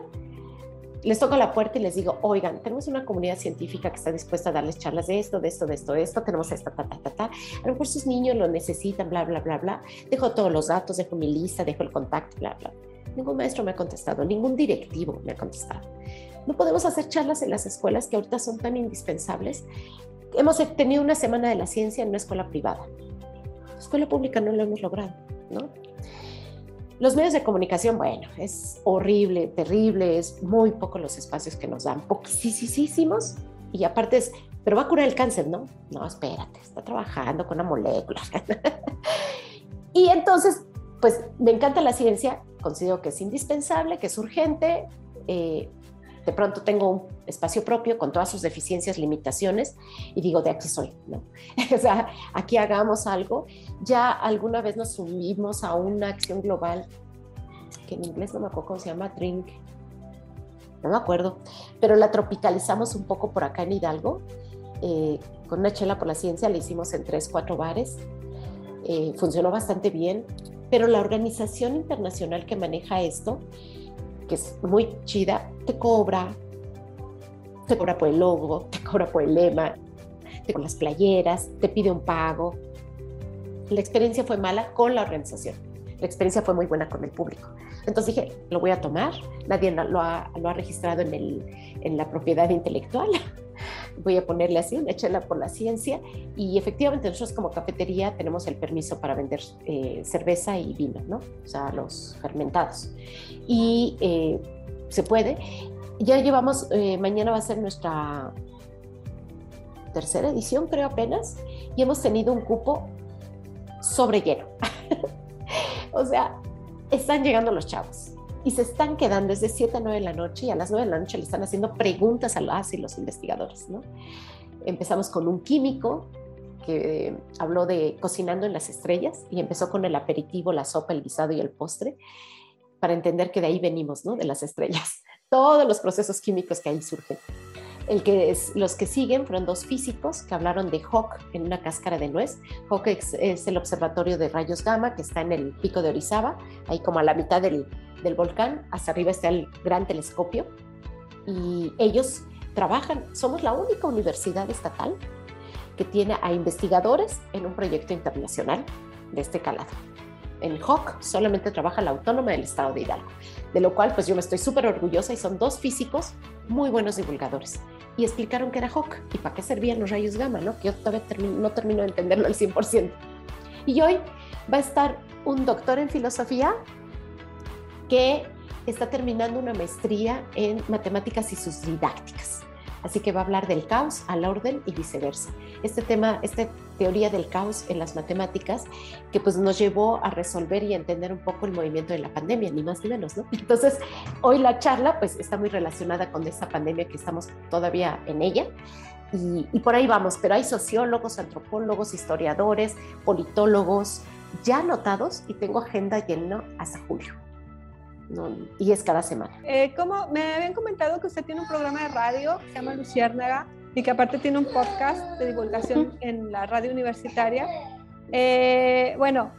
Les toco la puerta y les digo, oigan, tenemos una comunidad científica que está dispuesta a darles charlas de esto, de esto, de esto, de esto, tenemos esta, ta, ta, ta, ta. A lo mejor sus niños lo necesitan, bla, bla, bla, bla. Dejo todos los datos, dejo mi lista, dejo el contacto, bla, bla. Ningún maestro me ha contestado, ningún directivo me ha contestado. No podemos hacer charlas en las escuelas que ahorita son tan indispensables hemos tenido una semana de la ciencia en una escuela privada. La escuela pública no lo hemos logrado, ¿no? Los medios de comunicación, bueno, es horrible, terrible, es muy poco los espacios que nos dan, poquísimos, y aparte es, pero va a curar el cáncer, ¿no? No, espérate, está trabajando con una molécula. y entonces, pues me encanta la ciencia, considero que es indispensable, que es urgente, eh, de pronto tengo un espacio propio con todas sus deficiencias, limitaciones, y digo, de aquí soy, ¿no? o sea, aquí hagamos algo. Ya alguna vez nos subimos a una acción global, que en inglés no me acuerdo cómo se llama, Drink, no me acuerdo, pero la tropicalizamos un poco por acá en Hidalgo, eh, con una chela por la ciencia, la hicimos en tres, cuatro bares, eh, funcionó bastante bien, pero la organización internacional que maneja esto, es muy chida, te cobra, te cobra por el logo, te cobra por el lema, te por las playeras, te pide un pago. La experiencia fue mala con la organización. La experiencia fue muy buena con el público. Entonces dije, lo voy a tomar. Nadie lo ha, lo ha registrado en, el, en la propiedad intelectual. Voy a ponerle así, una chela por la ciencia. Y efectivamente nosotros como cafetería tenemos el permiso para vender eh, cerveza y vino, ¿no? O sea, los fermentados. Y eh, se puede. Ya llevamos, eh, mañana va a ser nuestra tercera edición, creo apenas, y hemos tenido un cupo sobre lleno. o sea, están llegando los chavos y se están quedando desde 7 a 9 de la noche y a las 9 de la noche le están haciendo preguntas a las y los investigadores. ¿no? Empezamos con un químico que habló de cocinando en las estrellas y empezó con el aperitivo, la sopa, el guisado y el postre para entender que de ahí venimos, ¿no? De las estrellas, todos los procesos químicos que ahí surgen. El que es, los que siguen fueron dos físicos que hablaron de Hawk en una cáscara de nuez. Hawk es, el observatorio de rayos gamma que está en el pico de Orizaba, ahí como a la mitad del, del volcán. Hasta arriba está el gran telescopio. Y ellos trabajan, somos la única universidad estatal que tiene a investigadores en un proyecto internacional de este calado. En HOC solamente trabaja la autónoma del estado de Hidalgo, de lo cual pues yo me estoy súper orgullosa y son dos físicos muy buenos divulgadores. Y explicaron que era HOC y para qué servían los rayos gamma, ¿no? que yo todavía no termino de entenderlo al 100%. Y hoy va a estar un doctor en filosofía que está terminando una maestría en matemáticas y sus didácticas. Así que va a hablar del caos al orden y viceversa. Este tema, esta teoría del caos en las matemáticas, que pues nos llevó a resolver y entender un poco el movimiento de la pandemia, ni más ni menos, ¿no? Entonces, hoy la charla pues está muy relacionada con esta pandemia que estamos todavía en ella. Y, y por ahí vamos, pero hay sociólogos, antropólogos, historiadores, politólogos ya anotados y tengo agenda llena hasta julio y es cada semana. Eh, como me habían comentado que usted tiene un programa de radio que se llama Luciérnaga y que aparte tiene un podcast de divulgación en la radio universitaria. Eh, bueno,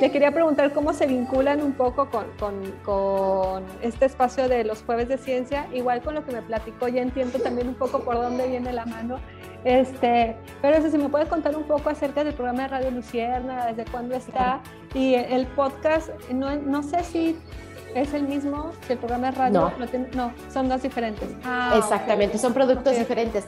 te quería preguntar cómo se vinculan un poco con, con, con, este espacio de los jueves de ciencia, igual con lo que me platicó, ya entiendo también un poco por dónde viene la mano. Este, pero eso, si me puedes contar un poco acerca del programa de Radio Lucierna, desde cuándo está, y el podcast, no, no sé si ¿Es el mismo que el programa de radio? No, son dos diferentes. Ah, Exactamente, son productos diferentes.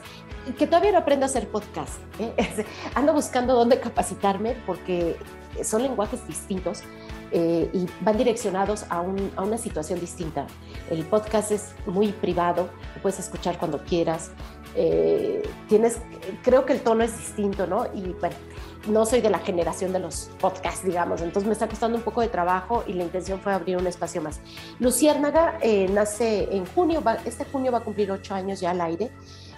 Que todavía no aprendo a hacer podcast. ¿eh? Ando buscando dónde capacitarme porque son lenguajes distintos eh, y van direccionados a, a, una situación distinta. El podcast es muy privado, lo puedes escuchar cuando quieras. Eh, tienes, creo que el tono es distinto, ¿no? Y bueno, no soy de la generación de los podcasts, digamos, entonces me está costando un poco de trabajo y la intención fue abrir un espacio más. Luciérnaga eh, nace en junio, este junio va a cumplir ocho años ya al aire.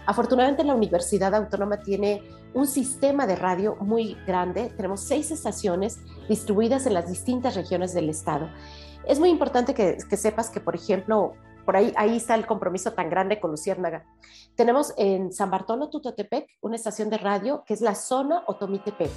Afortunadamente la Universidad Autónoma tiene un sistema de radio muy grande, tenemos seis estaciones distribuidas en las distintas regiones del estado. Es muy importante que sepas que, por ejemplo, por ahí, ahí está el compromiso tan grande con Luciérnaga. Tenemos en San Bartolo, Tutotepec, una estación de radio que es la zona Otomitepepa,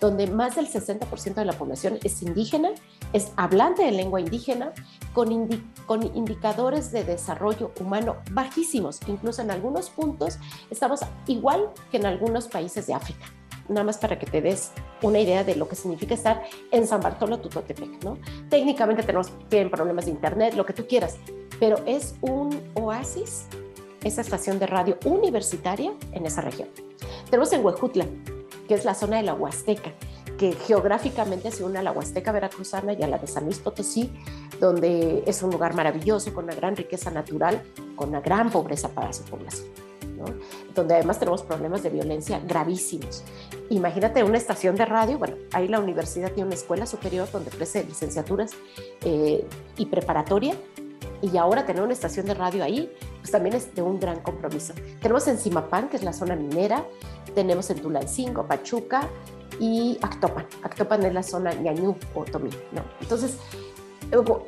donde más del 60% de la población es indígena, es hablante de lengua indígena, con, con indicadores de desarrollo humano bajísimos. Incluso en algunos puntos estamos igual que en algunos países de África nada más para que te des una idea de lo que significa estar en San Bartolo Tutotepec, ¿no? Técnicamente tenemos, tienen problemas de internet, lo que tú quieras, pero es un oasis esa estación de radio universitaria en esa región. Tenemos en Huejutla, que es la zona de la Huasteca, que geográficamente se une a la Huasteca veracruzana y a la de San Luis Potosí, donde es un lugar maravilloso, con una gran riqueza natural, con una gran pobreza para su población. donde además tenemos problemas de violencia gravísimos. Imagínate una estación de radio, bueno, ahí la universidad tiene una escuela superior donde ofrece licenciaturas eh, y preparatoria, y ahora tener una estación de radio ahí, pues también es de un gran compromiso. Tenemos en Simapán, que es la zona minera, tenemos en Tulancingo, Pachuca y Actopan. Actopan es la zona ñañú o tomí, ¿no? Entonces,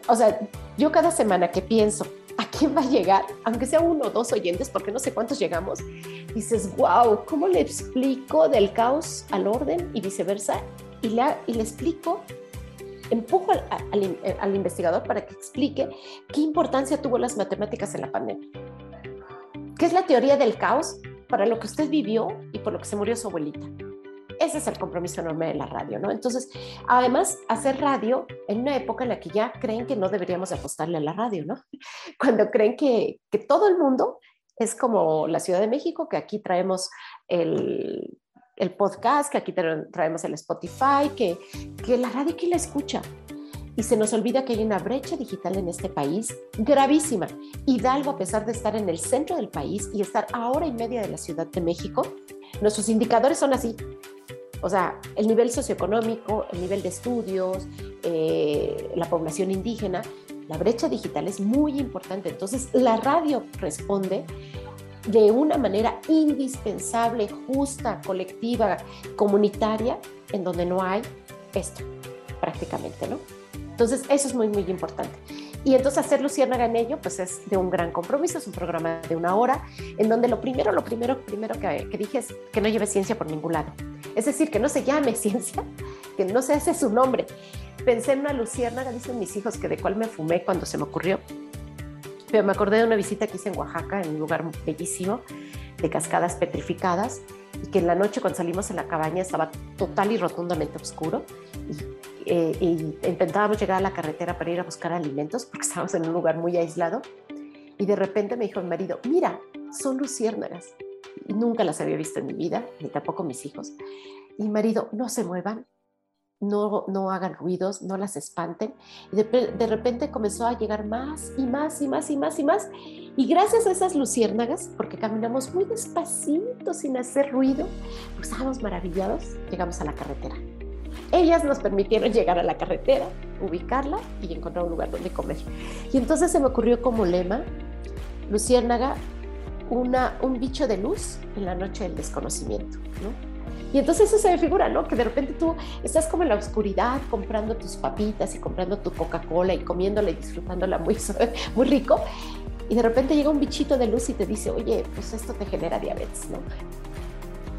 o sea, yo cada semana que pienso, ¿a quién va a llegar? Aunque sea uno o dos oyentes, porque no sé cuántos llegamos, dices, wow, ¿cómo le explico del caos al orden y viceversa? Y le, y le explico empujo al, investigador para que explique qué importancia tuvo las matemáticas en la pandemia. ¿Qué es la teoría del caos para lo que usted vivió y por lo que se murió su abuelita? Ese es el compromiso enorme de la radio, ¿no? Entonces, además, hacer radio en una época en la que ya creen que no deberíamos apostarle a la radio, ¿no? Cuando creen que todo el mundo es como la Ciudad de México, que aquí traemos el, el podcast, que aquí traemos el Spotify, que, que la radio que la escucha. Y se nos olvida que hay una brecha digital en este país gravísima. Hidalgo, a pesar de estar en el centro del país y estar a hora y media de la Ciudad de México, nuestros indicadores son así. O sea, el nivel socioeconómico, el nivel de estudios, eh, la población indígena, la brecha digital es muy importante. Entonces, la radio responde de una manera indispensable, justa, colectiva, comunitaria, en donde no hay esto prácticamente, ¿no? Entonces, eso es muy, muy importante. Y entonces hacer Luciérnaga en ello, pues es de un gran compromiso, es un programa de una hora, en donde lo primero, lo primero, primero que, que dije es que no lleve ciencia por ningún lado. Es decir, que no se llame ciencia, que no se hace su nombre. Pensé en una luciérnaga, dicen mis hijos, que de cuál me fumé cuando se me ocurrió. Pero me acordé de una visita que hice en Oaxaca, en un lugar bellísimo, de cascadas petrificadas, y que en la noche cuando salimos en la cabaña estaba total y rotundamente oscuro. Y eh, y intentábamos llegar a la carretera para ir a buscar alimentos porque estábamos en un lugar muy aislado. Y de repente me dijo mi marido, mira, son luciérnagas. Nunca las había visto en mi vida, ni tampoco mis hijos. Y marido, no se muevan, no, no hagan ruidos, no las espanten. Y de, de, repente comenzó a llegar más y más y más y más y más. Y gracias a esas luciérnagas, porque caminamos muy despacito, sin hacer ruido, pues estábamos maravillados, llegamos a la carretera. Ellas nos permitieron llegar a la carretera, ubicarla y encontrar un lugar donde comer. Y entonces se me ocurrió como lema, Luciérnaga, una, un bicho de luz en la noche del desconocimiento, ¿no? Y entonces eso se me figura, ¿no? Que de repente tú estás como en la oscuridad comprando tus papitas y comprando tu Coca-Cola y comiéndola y disfrutándola muy, muy rico. Y de repente llega un bichito de luz y te dice, oye, pues esto te genera diabetes, ¿no?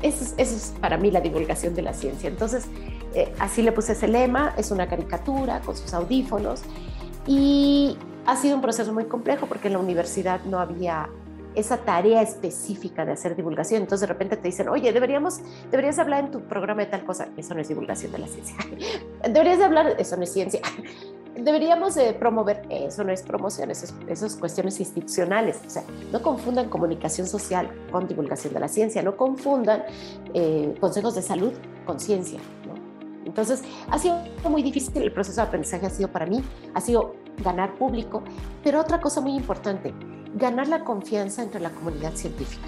Eso es, eso es para mí la divulgación de la ciencia. Entonces, eh, así le puse ese lema, es una caricatura con sus audífonos y ha sido un proceso muy complejo porque en la universidad no había esa tarea específica de hacer divulgación. Entonces de repente te dicen, oye, deberíamos, deberías hablar en tu programa de tal cosa. Eso no es divulgación de la ciencia. deberías hablar, eso no es ciencia. Deberíamos promover, eso no es promoción, eso es, eso es, cuestiones institucionales. O sea, no confundan comunicación social con divulgación de la ciencia, no confundan eh, consejos de salud con ciencia. Entonces, ha sido muy difícil el proceso de aprendizaje, ha sido para mí, ha sido ganar público, pero otra cosa muy importante, ganar la confianza entre la comunidad científica.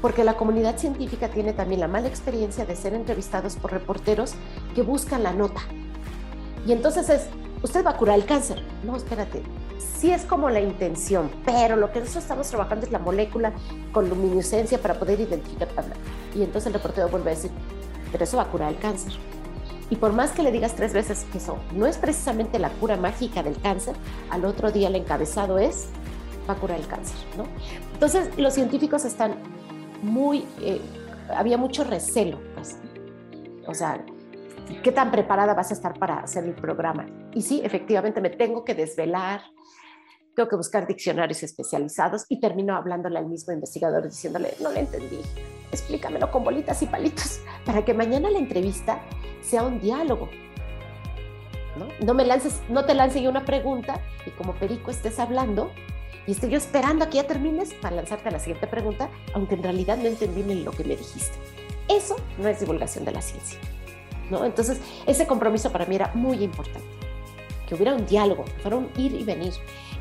Porque la comunidad científica tiene también la mala experiencia de ser entrevistados por reporteros que buscan la nota. Y entonces es, usted va a curar el cáncer. No, espérate, sí es como la intención, pero lo que nosotros estamos trabajando es la molécula con luminiscencia para poder identificar. Y entonces el reportero vuelve a decir, pero eso va a curar el cáncer. Y por más que le digas tres veces que eso no es precisamente la cura mágica del cáncer, al otro día el encabezado es, va a curar el cáncer, ¿no? Entonces los científicos están muy, eh, había mucho recelo, pues, o sea, ¿qué tan preparada vas a estar para hacer el programa? Y sí, efectivamente me tengo que desvelar, tengo que buscar diccionarios especializados y termino hablándole al mismo investigador diciéndole, no le entendí, explícamelo con bolitas y palitos, para que mañana la entrevista sea un diálogo. ¿no? no me lances, no te lance yo una pregunta y como perico estés hablando y estoy yo esperando a que ya termines para lanzarte a la siguiente pregunta, aunque en realidad no entendí ni lo que me dijiste. Eso no es divulgación de la ciencia. ¿no? Entonces, ese compromiso para mí era muy importante. Que hubiera un diálogo, que fuera un ir y venir,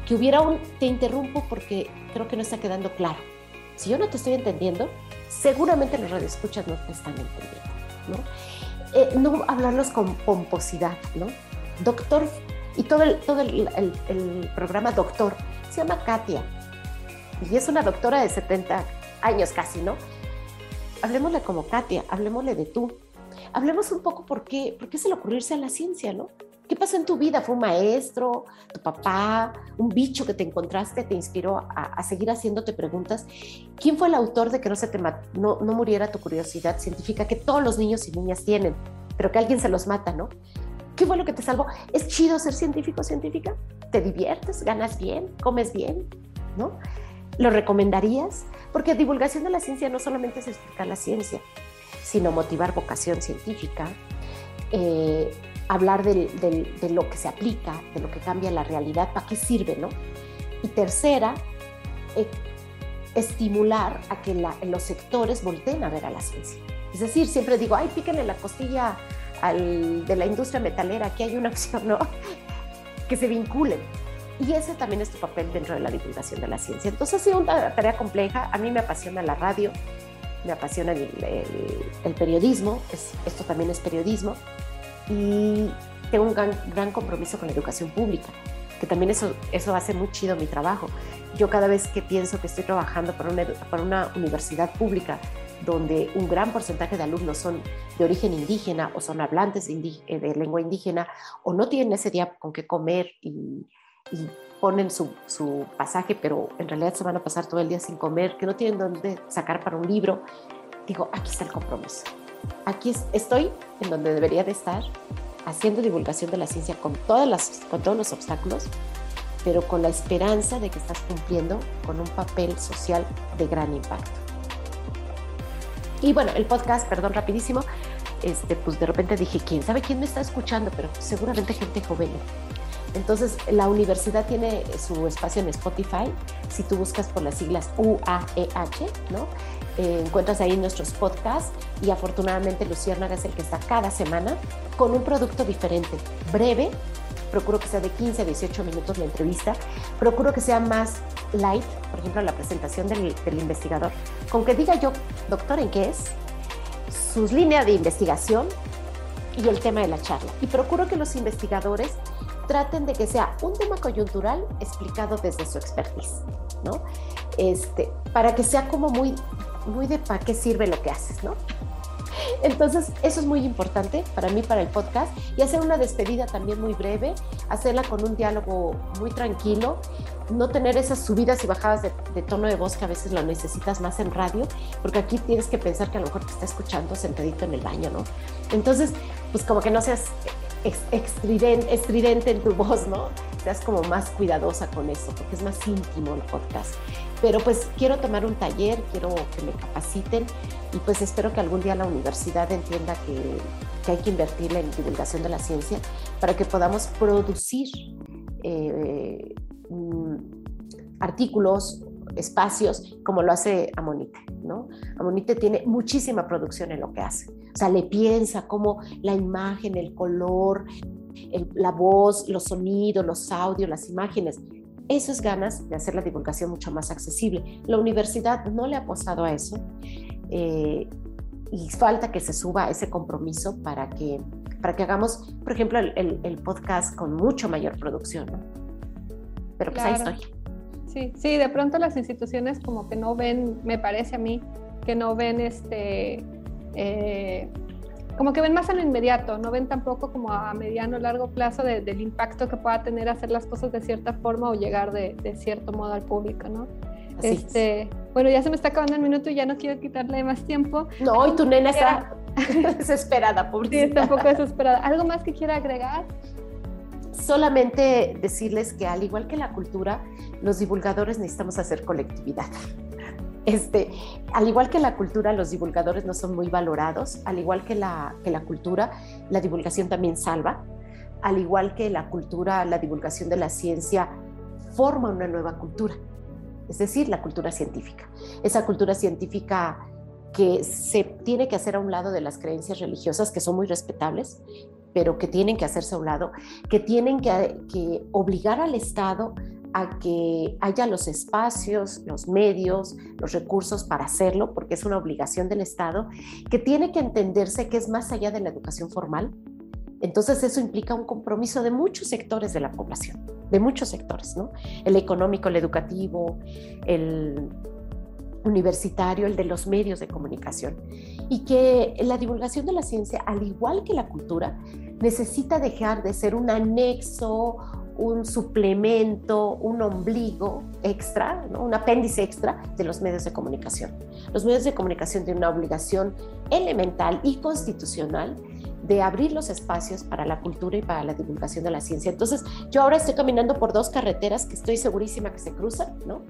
que hubiera un te interrumpo porque creo que no está quedando claro. Si yo no te estoy entendiendo, seguramente los radioescuchas no te están entendiendo. ¿no? Eh, no hablarlos con pomposidad, ¿no? Doctor, y todo, el, todo el, el, programa Doctor se llama Katia, y es una doctora de 70 años casi, ¿no? Hablemosle como Katia, hablemosle de tú. Hablemos un poco por qué, por qué se le ocurrirse a la ciencia, ¿no? ¿Qué pasó en tu vida? ¿Fue un maestro, tu papá, un bicho que te encontraste, te inspiró a, seguir haciéndote preguntas? ¿Quién fue el autor de que no, se te no, no muriera tu curiosidad científica que todos los niños y niñas tienen, pero que alguien se los mata, ¿no? ¿Qué fue lo que te salvó? ¿Es chido ser científico científica? ¿Te diviertes? ¿Ganas bien? ¿Comes bien? ¿No? ¿Lo recomendarías? Porque divulgación de la ciencia no solamente es explicar la ciencia, sino motivar vocación científica, eh, hablar de lo que se aplica, de lo que cambia la realidad, para qué sirve, ¿no? Y tercera, eh, estimular a que los sectores volteen a ver a la ciencia. Es decir, siempre digo, ay, píquenle la costilla al, de la industria metalera, aquí hay una opción, ¿no? que se vinculen. Y ese también es tu papel dentro de la divulgación de la ciencia. Entonces ha sido una tarea compleja. A mí me apasiona la radio, me apasiona el, el, periodismo, esto también es periodismo y tengo un gran, compromiso con la educación pública, que también eso, eso hace muy chido mi trabajo. Yo cada vez que pienso que estoy trabajando para una, para una universidad pública donde un gran porcentaje de alumnos son de origen indígena o son hablantes de, eh, lengua indígena o no tienen ese día con qué comer y, ponen su, pasaje, pero en realidad se van a pasar todo el día sin comer, que no tienen dónde sacar para un libro. Digo, aquí está el compromiso. Aquí estoy en donde debería de estar, haciendo divulgación de la ciencia con, todas con todos los obstáculos, pero con la esperanza de que estás cumpliendo con un papel social de gran impacto. Y bueno, el podcast, perdón, rapidísimo, este, pues de repente dije, ¿quién sabe quién me está escuchando? Pero seguramente gente joven. Entonces, la universidad tiene su espacio en Spotify. Si tú buscas por las siglas UAEH, ¿no? Eh, encuentras ahí nuestros podcasts y afortunadamente Luciérnaga es el que está cada semana con un producto diferente, breve. Procuro que sea de 15 a 18 minutos la entrevista. Procuro que sea más light, por ejemplo, la presentación del, del investigador. Con que diga yo, doctor, ¿en qué es? Sus líneas de investigación y el tema de la charla. Y procuro que los investigadores traten de que sea un tema coyuntural explicado desde su expertise, ¿no? Este, para que sea como muy, muy de para qué sirve lo que haces, ¿no? Entonces, eso es muy importante para mí, para el podcast, y hacer una despedida también muy breve, hacerla con un diálogo muy tranquilo, no tener esas subidas y bajadas de, tono de voz que a veces lo necesitas más en radio, porque aquí tienes que pensar que a lo mejor te está escuchando sentadito en el baño, ¿no? Entonces, pues como que no seas estridente, en tu voz, ¿no? Seas como más cuidadosa con eso, porque es más íntimo el podcast. Pero pues quiero tomar un taller, quiero que me capaciten y pues espero que algún día la universidad entienda que, que hay que invertir en divulgación de la ciencia para que podamos producir eh, mm, artículos, espacios, como lo hace Amonite, ¿no? Amonite tiene muchísima producción en lo que hace. O sea, le piensa cómo la imagen, el color, la voz, los sonidos, los audios, las imágenes. Eso es ganas de hacer la divulgación mucho más accesible. La universidad no le ha apostado a eso eh, y falta que se suba ese compromiso para que, para que hagamos, por ejemplo, el, podcast con mucho mayor producción. Pero pues ahí estoy. Sí, sí, de pronto las instituciones como que no ven, me parece a mí, que no ven este eh, como que ven más en lo inmediato, no ven tampoco como a mediano o largo plazo del impacto que pueda tener hacer las cosas de cierta forma o llegar de, cierto modo al público, ¿no? este, bueno, ya se me está acabando el minuto y ya no quiero quitarle más tiempo. No, y tu nena está desesperada, pobrecita. Sí, está un poco desesperada. ¿Algo más que quiera agregar? Solamente decirles que al igual que la cultura, los divulgadores necesitamos hacer colectividad. Este, al igual que la cultura, los divulgadores no son muy valorados, al igual que la, que la cultura, la divulgación también salva, al igual que la cultura, la divulgación de la ciencia forma una nueva cultura, es decir, la cultura científica. Esa cultura científica que se tiene que hacer a un lado de las creencias religiosas, que son muy respetables, pero que tienen que hacerse a un lado, que tienen que, que obligar al Estado a que haya los espacios, los medios, los recursos para hacerlo, porque es una obligación del Estado, que tiene que entenderse que es más allá de la educación formal. Entonces eso implica un compromiso de muchos sectores de la población, de muchos sectores, ¿no? El económico, el educativo, el universitario, el de los medios de comunicación. Y que la divulgación de la ciencia, al igual que la cultura, necesita dejar de ser un anexo un suplemento, un ombligo extra, un apéndice extra de los medios de comunicación. Los medios de comunicación tienen una obligación elemental y constitucional de abrir los espacios para la cultura y para la divulgación de la ciencia. Entonces, yo ahora estoy caminando por dos carreteras que estoy segurísima que se cruzan, ¿no?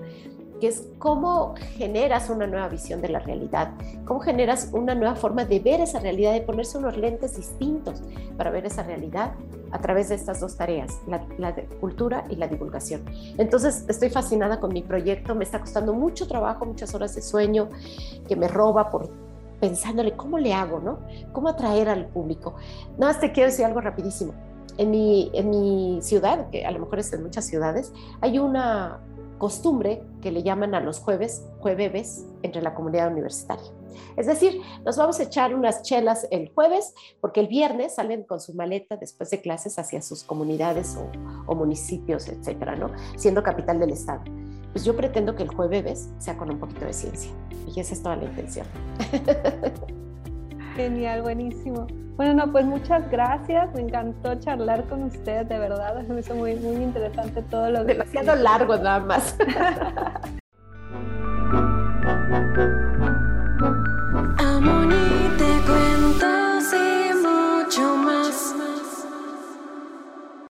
Que es cómo generas una nueva visión de la realidad, cómo generas una nueva forma de ver esa realidad, de ponerse unos lentes distintos para ver esa realidad a través de estas dos tareas, la, cultura y la divulgación. Entonces, estoy fascinada con mi proyecto, me está costando mucho trabajo, muchas horas de sueño, que me roba por pensándole cómo le hago, ¿no? ¿Cómo atraer al público? Nada más te quiero decir algo rapidísimo. En mi, en mi ciudad, que a lo mejor es en muchas ciudades, hay una, costumbre que le llaman a los jueves, jueves entre la comunidad universitaria. Es decir, nos vamos a echar unas chelas el jueves porque el viernes salen con su maleta después de clases hacia sus comunidades o, municipios, etcétera, ¿no? Siendo capital del estado. Pues yo pretendo que el jueves sea con un poquito de ciencia y es toda la intención. Genial, buenísimo. Bueno, no, pues muchas gracias. Me encantó charlar con usted, de verdad. Me hizo muy, muy interesante todo lo que. Demasiado largo, nada más. Amoni, te cuentos y mucho más.